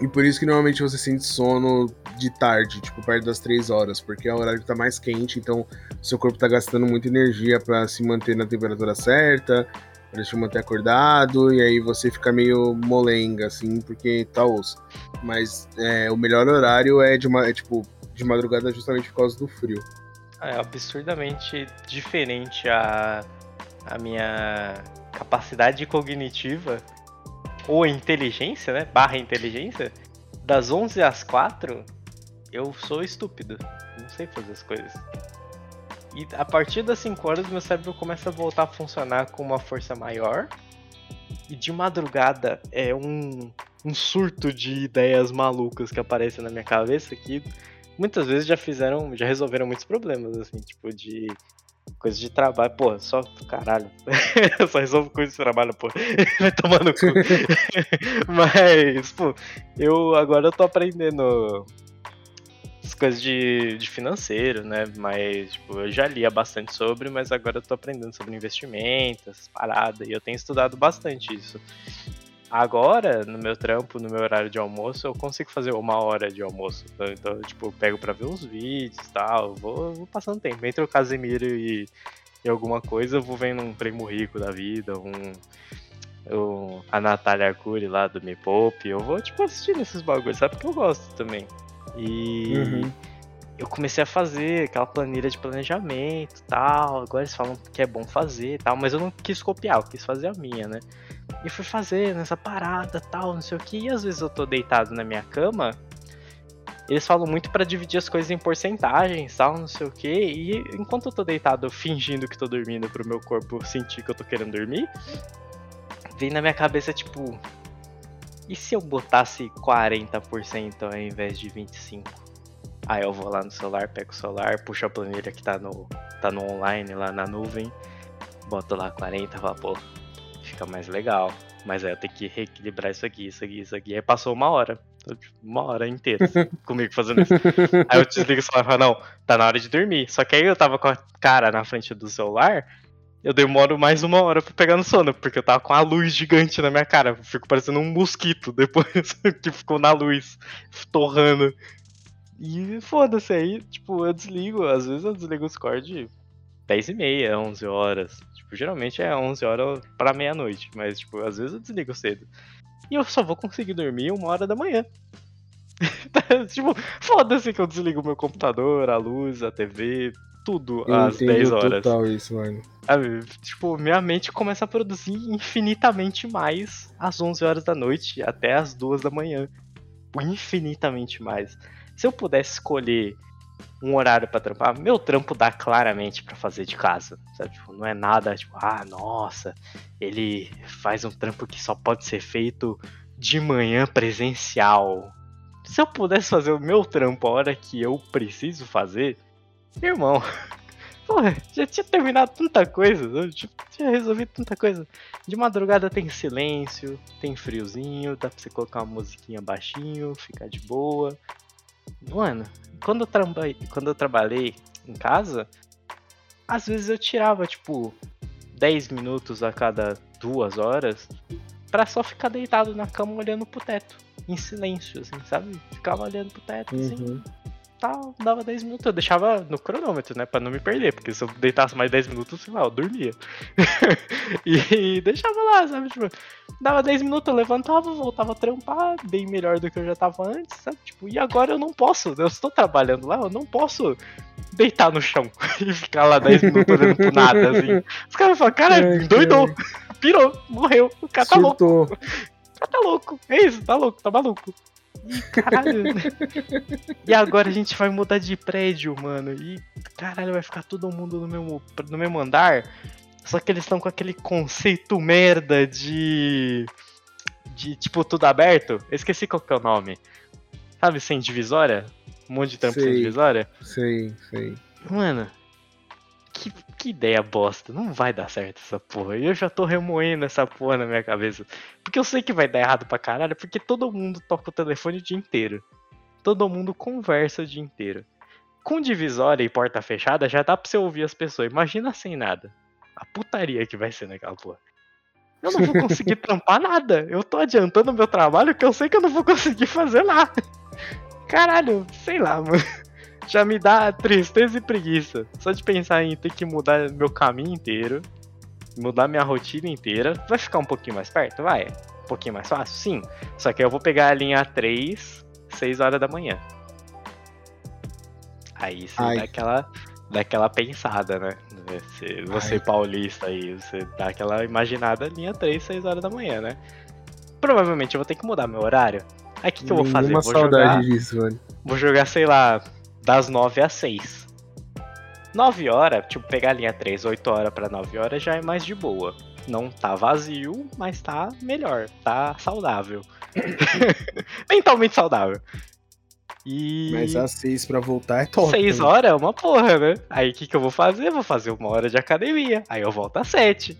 E por isso que normalmente você sente sono de tarde, tipo perto das três horas, porque é o horário que tá mais quente, então seu corpo tá gastando muita energia para se manter na temperatura certa, para te manter acordado, e aí você fica meio molenga, assim, porque tá osso. Mas é, o melhor horário é de é, tipo de madrugada justamente por causa do frio. É absurdamente diferente a, a minha capacidade cognitiva ou inteligência, né? Barra inteligência. Das 11 às 4, eu sou estúpido. Não sei fazer as coisas. E a partir das 5 horas, meu cérebro começa a voltar a funcionar com uma força maior. E de madrugada é um, um surto de ideias malucas que aparecem na minha cabeça que muitas vezes já fizeram, já resolveram muitos problemas, assim, tipo, de coisa de trabalho, pô, só caralho. eu só resolvo coisa de trabalho, pô. Vai tomar no cu. Mas, pô, eu agora eu tô aprendendo as coisas de, de financeiro, né? Mas, tipo, eu já lia bastante sobre, mas agora eu tô aprendendo sobre investimentos, paradas, e eu tenho estudado bastante isso. Agora, no meu trampo, no meu horário de almoço, eu consigo fazer uma hora de almoço. Então, então tipo, eu pego pra ver uns vídeos e tal, vou, vou passando tempo. Entre o Casemiro e, e alguma coisa, eu vou vendo um Primo Rico da vida, um, um a Natália Arcuri lá do Me Poupe. Eu vou, tipo, assistindo esses bagulhos, sabe? Porque eu gosto também. E... Uhum eu comecei a fazer aquela planilha de planejamento tal. Agora eles falam que é bom fazer tal, mas eu não quis copiar, eu quis fazer a minha, né? E fui fazendo essa parada tal, não sei o que. E às vezes eu tô deitado na minha cama. Eles falam muito para dividir as coisas em porcentagens, tal, não sei o que. E enquanto eu tô deitado fingindo que tô dormindo pro meu corpo sentir que eu tô querendo dormir, vem na minha cabeça tipo, e se eu botasse 40% ao invés de 25? Aí eu vou lá no celular, pego o celular, puxo a planilha que tá no, tá no online, lá na nuvem, boto lá 40 e falo, pô, fica mais legal. Mas aí eu tenho que reequilibrar isso aqui, isso aqui, isso aqui. Aí passou uma hora. Uma hora inteira comigo fazendo isso. Aí eu desligo o celular e falo, não, tá na hora de dormir. Só que aí eu tava com a cara na frente do celular, eu demoro mais uma hora pra pegar no sono, porque eu tava com a luz gigante na minha cara. Eu fico parecendo um mosquito depois que ficou na luz, torrando. E foda-se, aí, tipo, eu desligo, às vezes eu desligo o Discord 10 e meia, 11 horas. Tipo, geralmente é 11 horas pra meia-noite, mas, tipo, às vezes eu desligo cedo. E eu só vou conseguir dormir uma hora da manhã. tipo, foda-se que eu desligo o meu computador, a luz, a TV, tudo eu às 10 horas. Total isso, mano. Tipo, minha mente começa a produzir infinitamente mais às 11 horas da noite até às 2 da manhã. Infinitamente mais. Se eu pudesse escolher um horário para trampar, meu trampo dá claramente para fazer de casa, sabe? Tipo, não é nada tipo, ah, nossa, ele faz um trampo que só pode ser feito de manhã presencial. Se eu pudesse fazer o meu trampo a hora que eu preciso fazer, irmão, porra, já tinha terminado tanta coisa, já tinha resolvido tanta coisa. De madrugada tem silêncio, tem friozinho, dá pra você colocar uma musiquinha baixinho, ficar de boa. Mano, quando eu, trabalhei, quando eu trabalhei em casa, às vezes eu tirava, tipo, 10 minutos a cada duas horas para só ficar deitado na cama olhando pro teto, em silêncio, assim, sabe? Ficava olhando pro teto, assim. uhum. assim. Tá, dava 10 minutos, eu deixava no cronômetro, né? Pra não me perder, porque se eu deitasse mais 10 minutos, sei lá, eu dormia. e, deixava lá, sabe? Tipo, dava 10 minutos, eu levantava, voltava a trampar, bem melhor do que eu já tava antes, sabe? Tipo, e agora eu não posso, eu estou trabalhando lá, eu não posso deitar no chão e ficar lá 10 minutos olhando pro nada, assim. Os caras falam, cara, é, doidou, pirou, morreu, o cara tá Surtou. louco. O cara tá louco, é isso, tá louco, tá maluco. E caralho. e agora a gente vai mudar de prédio, mano. E caralho, vai ficar todo mundo no mesmo, no mesmo andar. Só que eles estão com aquele conceito merda de. De tipo tudo aberto. Eu esqueci qual que é o nome. Sabe, sem divisória? Um monte de tampa sem divisória? Sei, sei. Mano, que, que ideia bosta. Não vai dar certo essa porra. E eu já tô remoendo essa porra na minha cabeça. Porque eu sei que vai dar errado pra caralho, porque todo mundo toca o telefone o dia inteiro. Todo mundo conversa o dia inteiro. Com divisória e porta fechada, já dá pra você ouvir as pessoas. Imagina sem nada. A putaria que vai ser naquela porra. Eu não vou conseguir trampar nada. Eu tô adiantando meu trabalho que eu sei que eu não vou conseguir fazer lá. Caralho, sei lá, mano já me dá tristeza e preguiça. Só de pensar em ter que mudar meu caminho inteiro, mudar minha rotina inteira. Vai ficar um pouquinho mais perto? Vai. Um pouquinho mais fácil? Sim. Só que eu vou pegar a linha 3, 6 horas da manhã. Aí você dá aquela, dá aquela pensada, né? Você, você paulista aí, você dá aquela imaginada linha 3, 6 horas da manhã, né? Provavelmente eu vou ter que mudar meu horário. Aí o que, que eu vou fazer? Uma vou saudade jogar, disso, mano. Vou jogar, sei lá, das 9 às 6. 9 horas, tipo, pegar a linha 3, 8 horas para 9 horas já é mais de boa. Não tá vazio, mas tá melhor, tá saudável. Mentalmente saudável. E... Mas às 6 pra voltar é top. 6 né? horas é uma porra, né? Aí o que, que eu vou fazer? Vou fazer uma hora de academia. Aí eu volto às 7.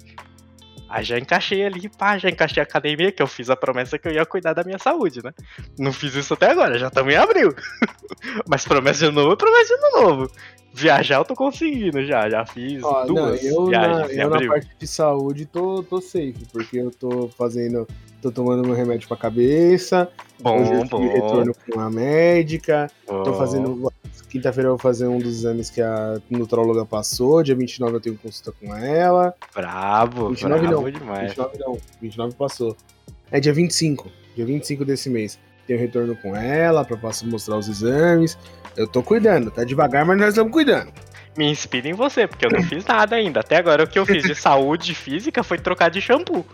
Aí já encaixei ali, pá, já encaixei a academia, que eu fiz a promessa que eu ia cuidar da minha saúde, né? Não fiz isso até agora, já estamos em abril. Mas promessa de novo, promessa de novo. Viajar eu tô conseguindo já, já fiz Ó, duas não, eu viagens na, eu na parte de saúde tô, tô safe, porque eu tô fazendo, tô tomando meu remédio pra cabeça, bom, hoje eu bom. retorno com a médica, bom. tô fazendo Quinta-feira eu vou fazer um dos exames que a nutróloga passou. Dia 29 eu tenho consulta com ela. Bravo, 29 bravo não, demais. 29 não, 29 passou. É dia 25, dia 25 desse mês. Tenho retorno com ela pra mostrar os exames. Eu tô cuidando, tá devagar, mas nós estamos cuidando. Me inspira em você, porque eu não fiz nada ainda. Até agora o que eu fiz de saúde física foi trocar de shampoo.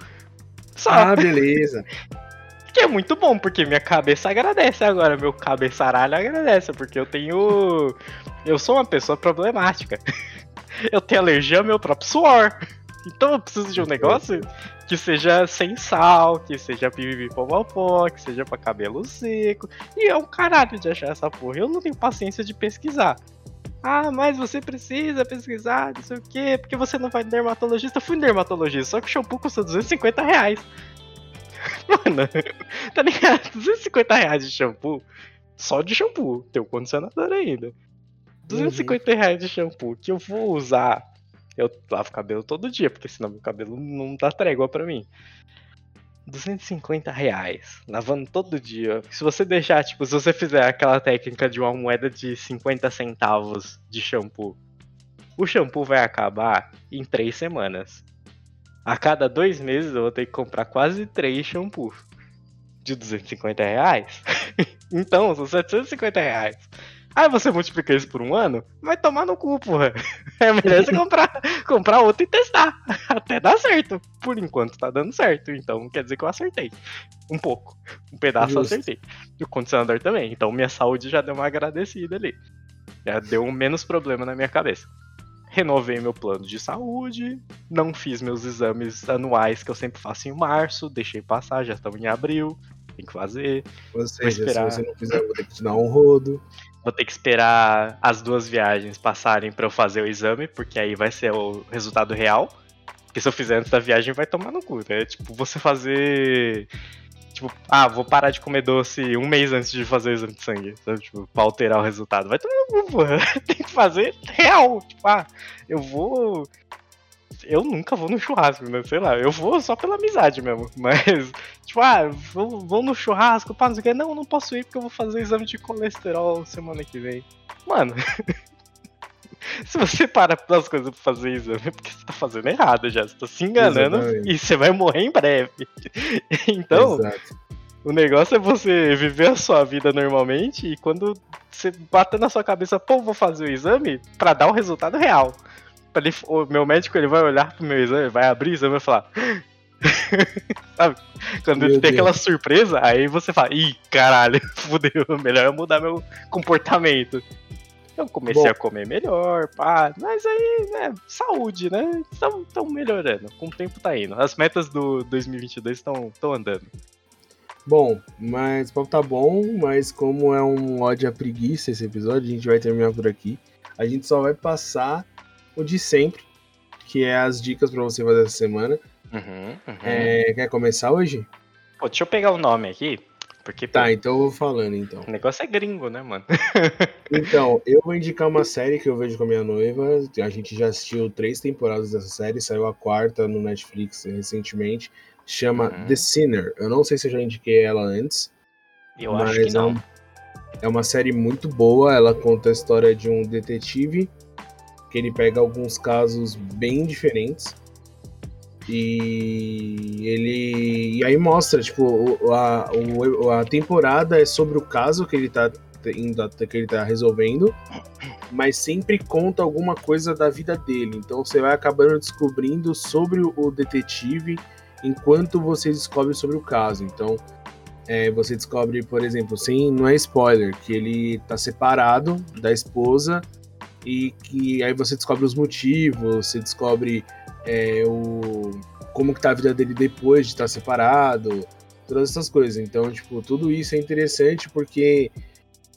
Só. Ah, beleza. Que é muito bom, porque minha cabeça agradece agora, meu cabeçaralho agradece, porque eu tenho. Eu sou uma pessoa problemática. Eu tenho alergia ao meu próprio suor. Então eu preciso de um negócio que seja sem sal, que seja pipipipopopó, que seja pra cabelo seco. E é um caralho de achar essa porra. Eu não tenho paciência de pesquisar. Ah, mas você precisa pesquisar, não sei o quê, porque você não vai no dermatologista. Eu fui no dermatologista, só que o shampoo custa 250 reais. Mano, tá ligado? 250 reais de shampoo. Só de shampoo. Tem o condicionador ainda. 250 uhum. reais de shampoo que eu vou usar. Eu lavo o cabelo todo dia, porque senão meu cabelo não dá trégua pra mim. 250 reais, lavando todo dia. Se você deixar, tipo, se você fizer aquela técnica de uma moeda de 50 centavos de shampoo, o shampoo vai acabar em 3 semanas. A cada dois meses eu vou ter que comprar quase três shampoos de 250 reais. então, são 750 reais. Aí você multiplica isso por um ano, vai tomar no cu, porra. É melhor você comprar, comprar outro e testar. Até dar certo. Por enquanto tá dando certo. Então quer dizer que eu acertei. Um pouco. Um pedaço eu acertei. E o condicionador também. Então minha saúde já deu uma agradecida ali. Já deu menos problema na minha cabeça renovei meu plano de saúde, não fiz meus exames anuais que eu sempre faço em março, deixei passar, já estamos em abril, tem que fazer. Ou seja, esperar... se você não fizer, eu vou ter que te dar um rodo. Vou ter que esperar as duas viagens passarem para eu fazer o exame, porque aí vai ser o resultado real. Porque se eu fizer antes da viagem, vai tomar no cu, né? Tipo, você fazer Tipo, ah, vou parar de comer doce um mês antes de fazer o exame de sangue, sabe? Tipo, pra alterar o resultado. Vai tomar no porra. Tem que fazer real. Tipo, ah, eu vou. eu nunca vou no churrasco, né? Sei lá, eu vou só pela amizade mesmo. Mas, tipo, ah, vou, vou no churrasco, pá, não sei o. Não, não posso ir porque eu vou fazer exame de colesterol semana que vem. Mano, se você para as coisas pra fazer exame, é porque você tá fazendo errado já. Você tá se enganando Exatamente. e você vai morrer em breve. Então, Exato. o negócio é você viver a sua vida normalmente e quando você bater na sua cabeça, pô, vou fazer o exame pra dar o um resultado real. Ele, o meu médico ele vai olhar pro meu exame, vai abrir o exame e vai falar. Sabe? Quando meu ele tem Deus. aquela surpresa, aí você fala, ih, caralho, fudeu, melhor eu mudar meu comportamento. Eu comecei Bom. a comer melhor, pá. Mas aí, né, saúde, né? Estão melhorando. Com o tempo tá indo. As metas do 2022 estão andando. Bom, mas o papo tá bom, mas como é um ódio à preguiça esse episódio, a gente vai terminar por aqui. A gente só vai passar o de sempre, que é as dicas para você fazer essa semana. Uhum, uhum. É, quer começar hoje? Pô, deixa eu pegar o nome aqui. Porque, tá, então eu vou falando então. O negócio é gringo, né, mano? então, eu vou indicar uma série que eu vejo com a minha noiva. A gente já assistiu três temporadas dessa série, saiu a quarta no Netflix recentemente. Chama uhum. The Sinner. Eu não sei se eu já indiquei ela antes. Eu acho que não. É, um, é uma série muito boa. Ela conta a história de um detetive que ele pega alguns casos bem diferentes e ele e aí mostra tipo a, a temporada é sobre o caso que ele tá que ele tá resolvendo mas sempre conta alguma coisa da vida dele. Então você vai acabando descobrindo sobre o detetive enquanto você descobre sobre o caso. Então é, você descobre por exemplo sem não é spoiler que ele tá separado da esposa e que aí você descobre os motivos, você descobre é, o como que tá a vida dele depois de estar separado, todas essas coisas. Então, tipo, tudo isso é interessante porque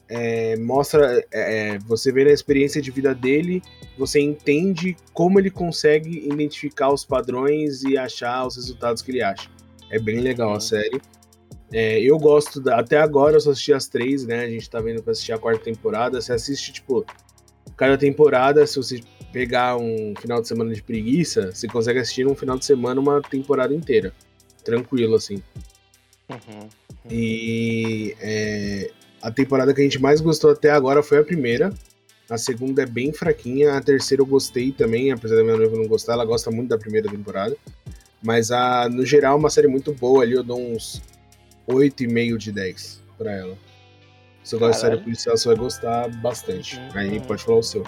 é, mostra, é, é você vê na experiência de vida dele, você entende como ele consegue identificar os padrões e achar os resultados que ele acha. É bem legal a uhum. série. É, eu gosto, da, até agora eu só assisti as três, né? A gente tá vendo pra assistir a quarta temporada. Você assiste, tipo, cada temporada, se você pegar um final de semana de preguiça, você consegue assistir um final de semana uma temporada inteira. Tranquilo, assim. Uhum, uhum. E é, a temporada que a gente mais gostou até agora foi a primeira. A segunda é bem fraquinha. A terceira eu gostei também, apesar da minha noiva não gostar. Ela gosta muito da primeira temporada. Mas a, no geral, é uma série muito boa ali. Eu dou uns 8,5 de 10 pra ela. Se você gosta de série policial, você vai gostar bastante. Uhum. Aí pode falar o seu.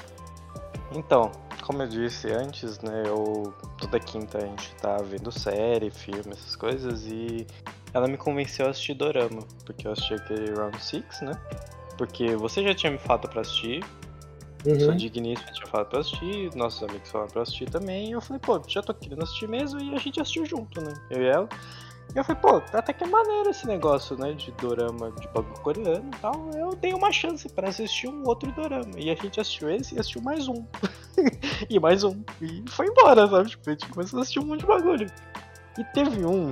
Então, como eu disse antes, né, eu toda quinta a gente tá vendo série, filme, essas coisas, e ela me convenceu a assistir Dorama, porque eu assisti aquele Round 6, né? Porque você já tinha me falado pra assistir, uhum. sua digníssima tinha falado pra assistir, nossos amigos falaram pra assistir também, e eu falei, pô, já tô querendo assistir mesmo, e a gente assistiu junto, né? Eu e ela. E eu falei, pô, até que é maneiro esse negócio, né? De dorama de bagulho coreano e tal. Eu dei uma chance para assistir um outro dorama. E a gente assistiu esse e assistiu mais um. e mais um. E foi embora, sabe? Tipo, a gente começou a assistir um monte de bagulho. E teve um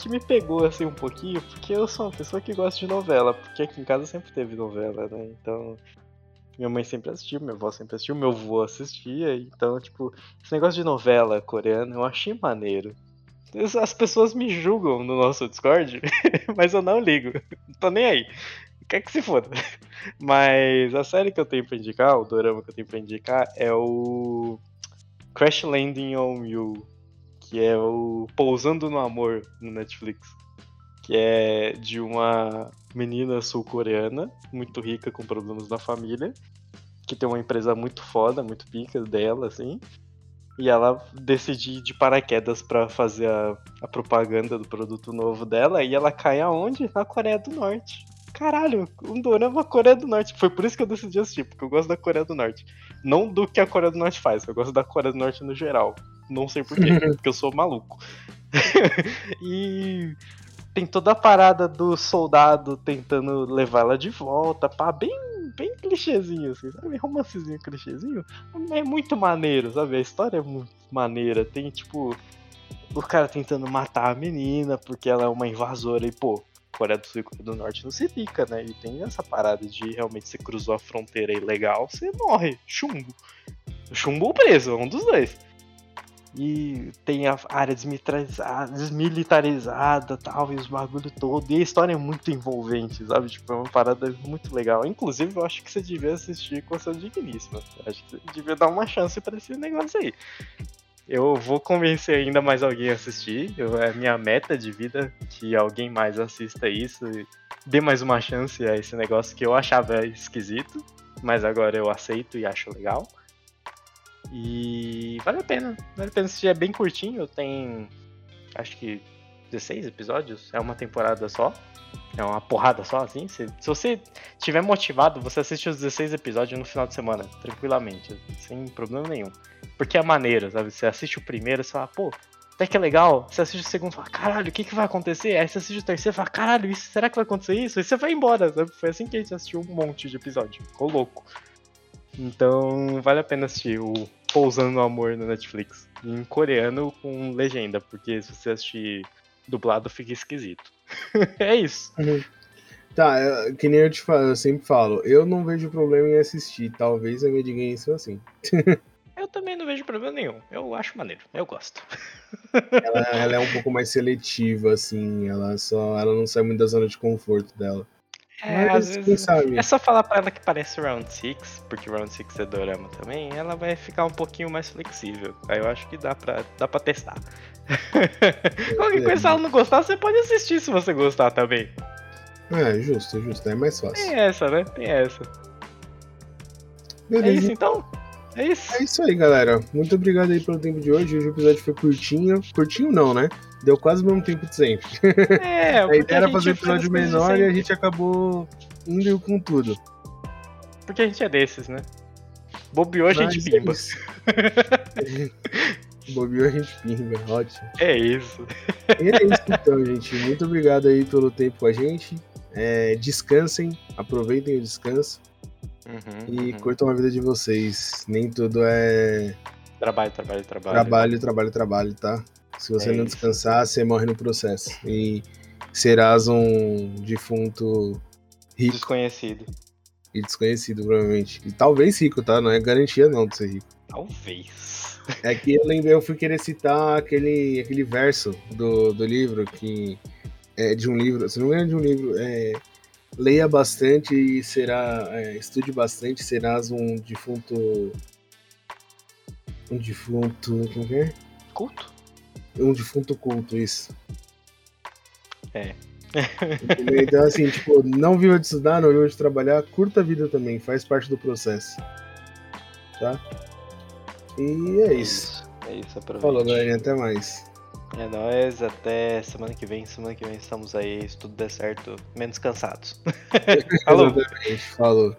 que me pegou assim um pouquinho, porque eu sou uma pessoa que gosta de novela. Porque aqui em casa sempre teve novela, né? Então. Minha mãe sempre assistiu, minha avó sempre assistiu, meu avô assistia, então, tipo, esse negócio de novela coreana eu achei maneiro. As pessoas me julgam no nosso Discord, mas eu não ligo. Não tô nem aí. Quer que se foda. Mas a série que eu tenho pra indicar, o dorama que eu tenho pra indicar, é o Crash Landing on You, que é o Pousando no Amor no Netflix. Que é de uma menina sul-coreana, muito rica com problemas na família, que tem uma empresa muito foda, muito pica dela, assim. E ela decide ir de paraquedas para fazer a, a, propaganda do produto novo dela. E ela cai aonde? Na Coreia do Norte. Caralho, um dorama Coreia do Norte. Foi por isso que eu decidi assistir, porque eu gosto da Coreia do Norte. Não do que a Coreia do Norte faz, eu gosto da Coreia do Norte no geral. Não sei porquê, porque eu sou maluco. e tem toda a parada do soldado tentando levar ela de volta, pá, bem bem clichêzinho, assim, sabe? Romancezinho clichêzinho. É muito maneiro, sabe? A história é muito maneira. Tem, tipo, o cara tentando matar a menina porque ela é uma invasora e, pô, Coreia do Sul e Coreia do Norte não se pica, né? E tem essa parada de realmente você cruzou a fronteira ilegal, você morre. Chumbo. Chumbo ou preso, um dos dois. E tem a área desmilitarizada, desmilitarizada tal, e os bagulho todo. E a história é muito envolvente, sabe? Tipo, é uma parada muito legal. Inclusive, eu acho que você devia assistir com a sua digníssima. Acho que você devia dar uma chance para esse negócio aí. Eu vou convencer ainda mais alguém a assistir. Eu, é minha meta de vida que alguém mais assista isso e dê mais uma chance a esse negócio que eu achava esquisito, mas agora eu aceito e acho legal. E vale a pena. Vale a pena assistir. É bem curtinho, tem acho que 16 episódios. É uma temporada só. É uma porrada só, assim. Se, se você estiver motivado, você assiste os 16 episódios no final de semana, tranquilamente, sem problema nenhum. Porque é maneiro, sabe? Você assiste o primeiro, você fala, pô, até que é legal. Você assiste o segundo e fala, caralho, o que, que vai acontecer? Aí você assiste o terceiro e fala, caralho, isso, será que vai acontecer isso? E você vai embora, sabe? Foi assim que a gente assistiu um monte de episódio. Ficou louco. Então, vale a pena assistir o Pousando no Amor no Netflix. Em coreano com legenda, porque se você assistir dublado fica esquisito. é isso. Uhum. Tá, é, que nem eu te falo, eu sempre falo, eu não vejo problema em assistir, talvez a minha ninguém isso assim. eu também não vejo problema nenhum, eu acho maneiro, eu gosto. ela, ela, é um pouco mais seletiva, assim, ela só ela não sai muito da zona de conforto dela. É, às vezes, é só falar pra ela que parece Round 6, porque Round 6 é dorama também, ela vai ficar um pouquinho mais flexível. Aí eu acho que dá pra, dá pra testar. Qualquer coisa, se ela não gostar, você pode assistir se você gostar também. É, justo, justo, é mais fácil. Tem essa, né? Tem essa. Beleza. É isso então? É isso. É isso aí, galera. Muito obrigado aí pelo tempo de hoje. Hoje o episódio foi curtinho. Curtinho não, né? Deu quase o mesmo tempo de sempre. É, a ideia era fazer um episódio menor e a gente acabou indo com tudo. Porque a gente é desses, né? Bobeou a gente é pimba. Bobeou a gente pimba, ótimo. É isso. E é isso então, gente. Muito obrigado aí pelo tempo com a gente. É, descansem, aproveitem o descanso. Uhum, e uhum. curtam a vida de vocês. Nem tudo é. Trabalho, trabalho, trabalho. Trabalho, trabalho, trabalho, tá? Se você é não descansar, você morre no processo. E serás um defunto rico. Desconhecido. E desconhecido, provavelmente. E talvez rico, tá? Não é garantia não de ser rico. Talvez. É que eu lembrei, eu fui querer citar aquele, aquele verso do, do livro que. É de um livro, se não me engano, de um livro. É, leia bastante e será. É, estude bastante, serás um defunto. Um defunto. Como é? Culto? Um defunto culto, isso. É. então, assim, tipo, não viu de estudar, não viu de trabalhar, curta a vida também, faz parte do processo. Tá? E é, é isso. É isso, aproveite. Falou, galerinha, até mais. É nóis, até semana que vem. Semana que vem estamos aí, se tudo der certo, menos cansados. Falou. Falou.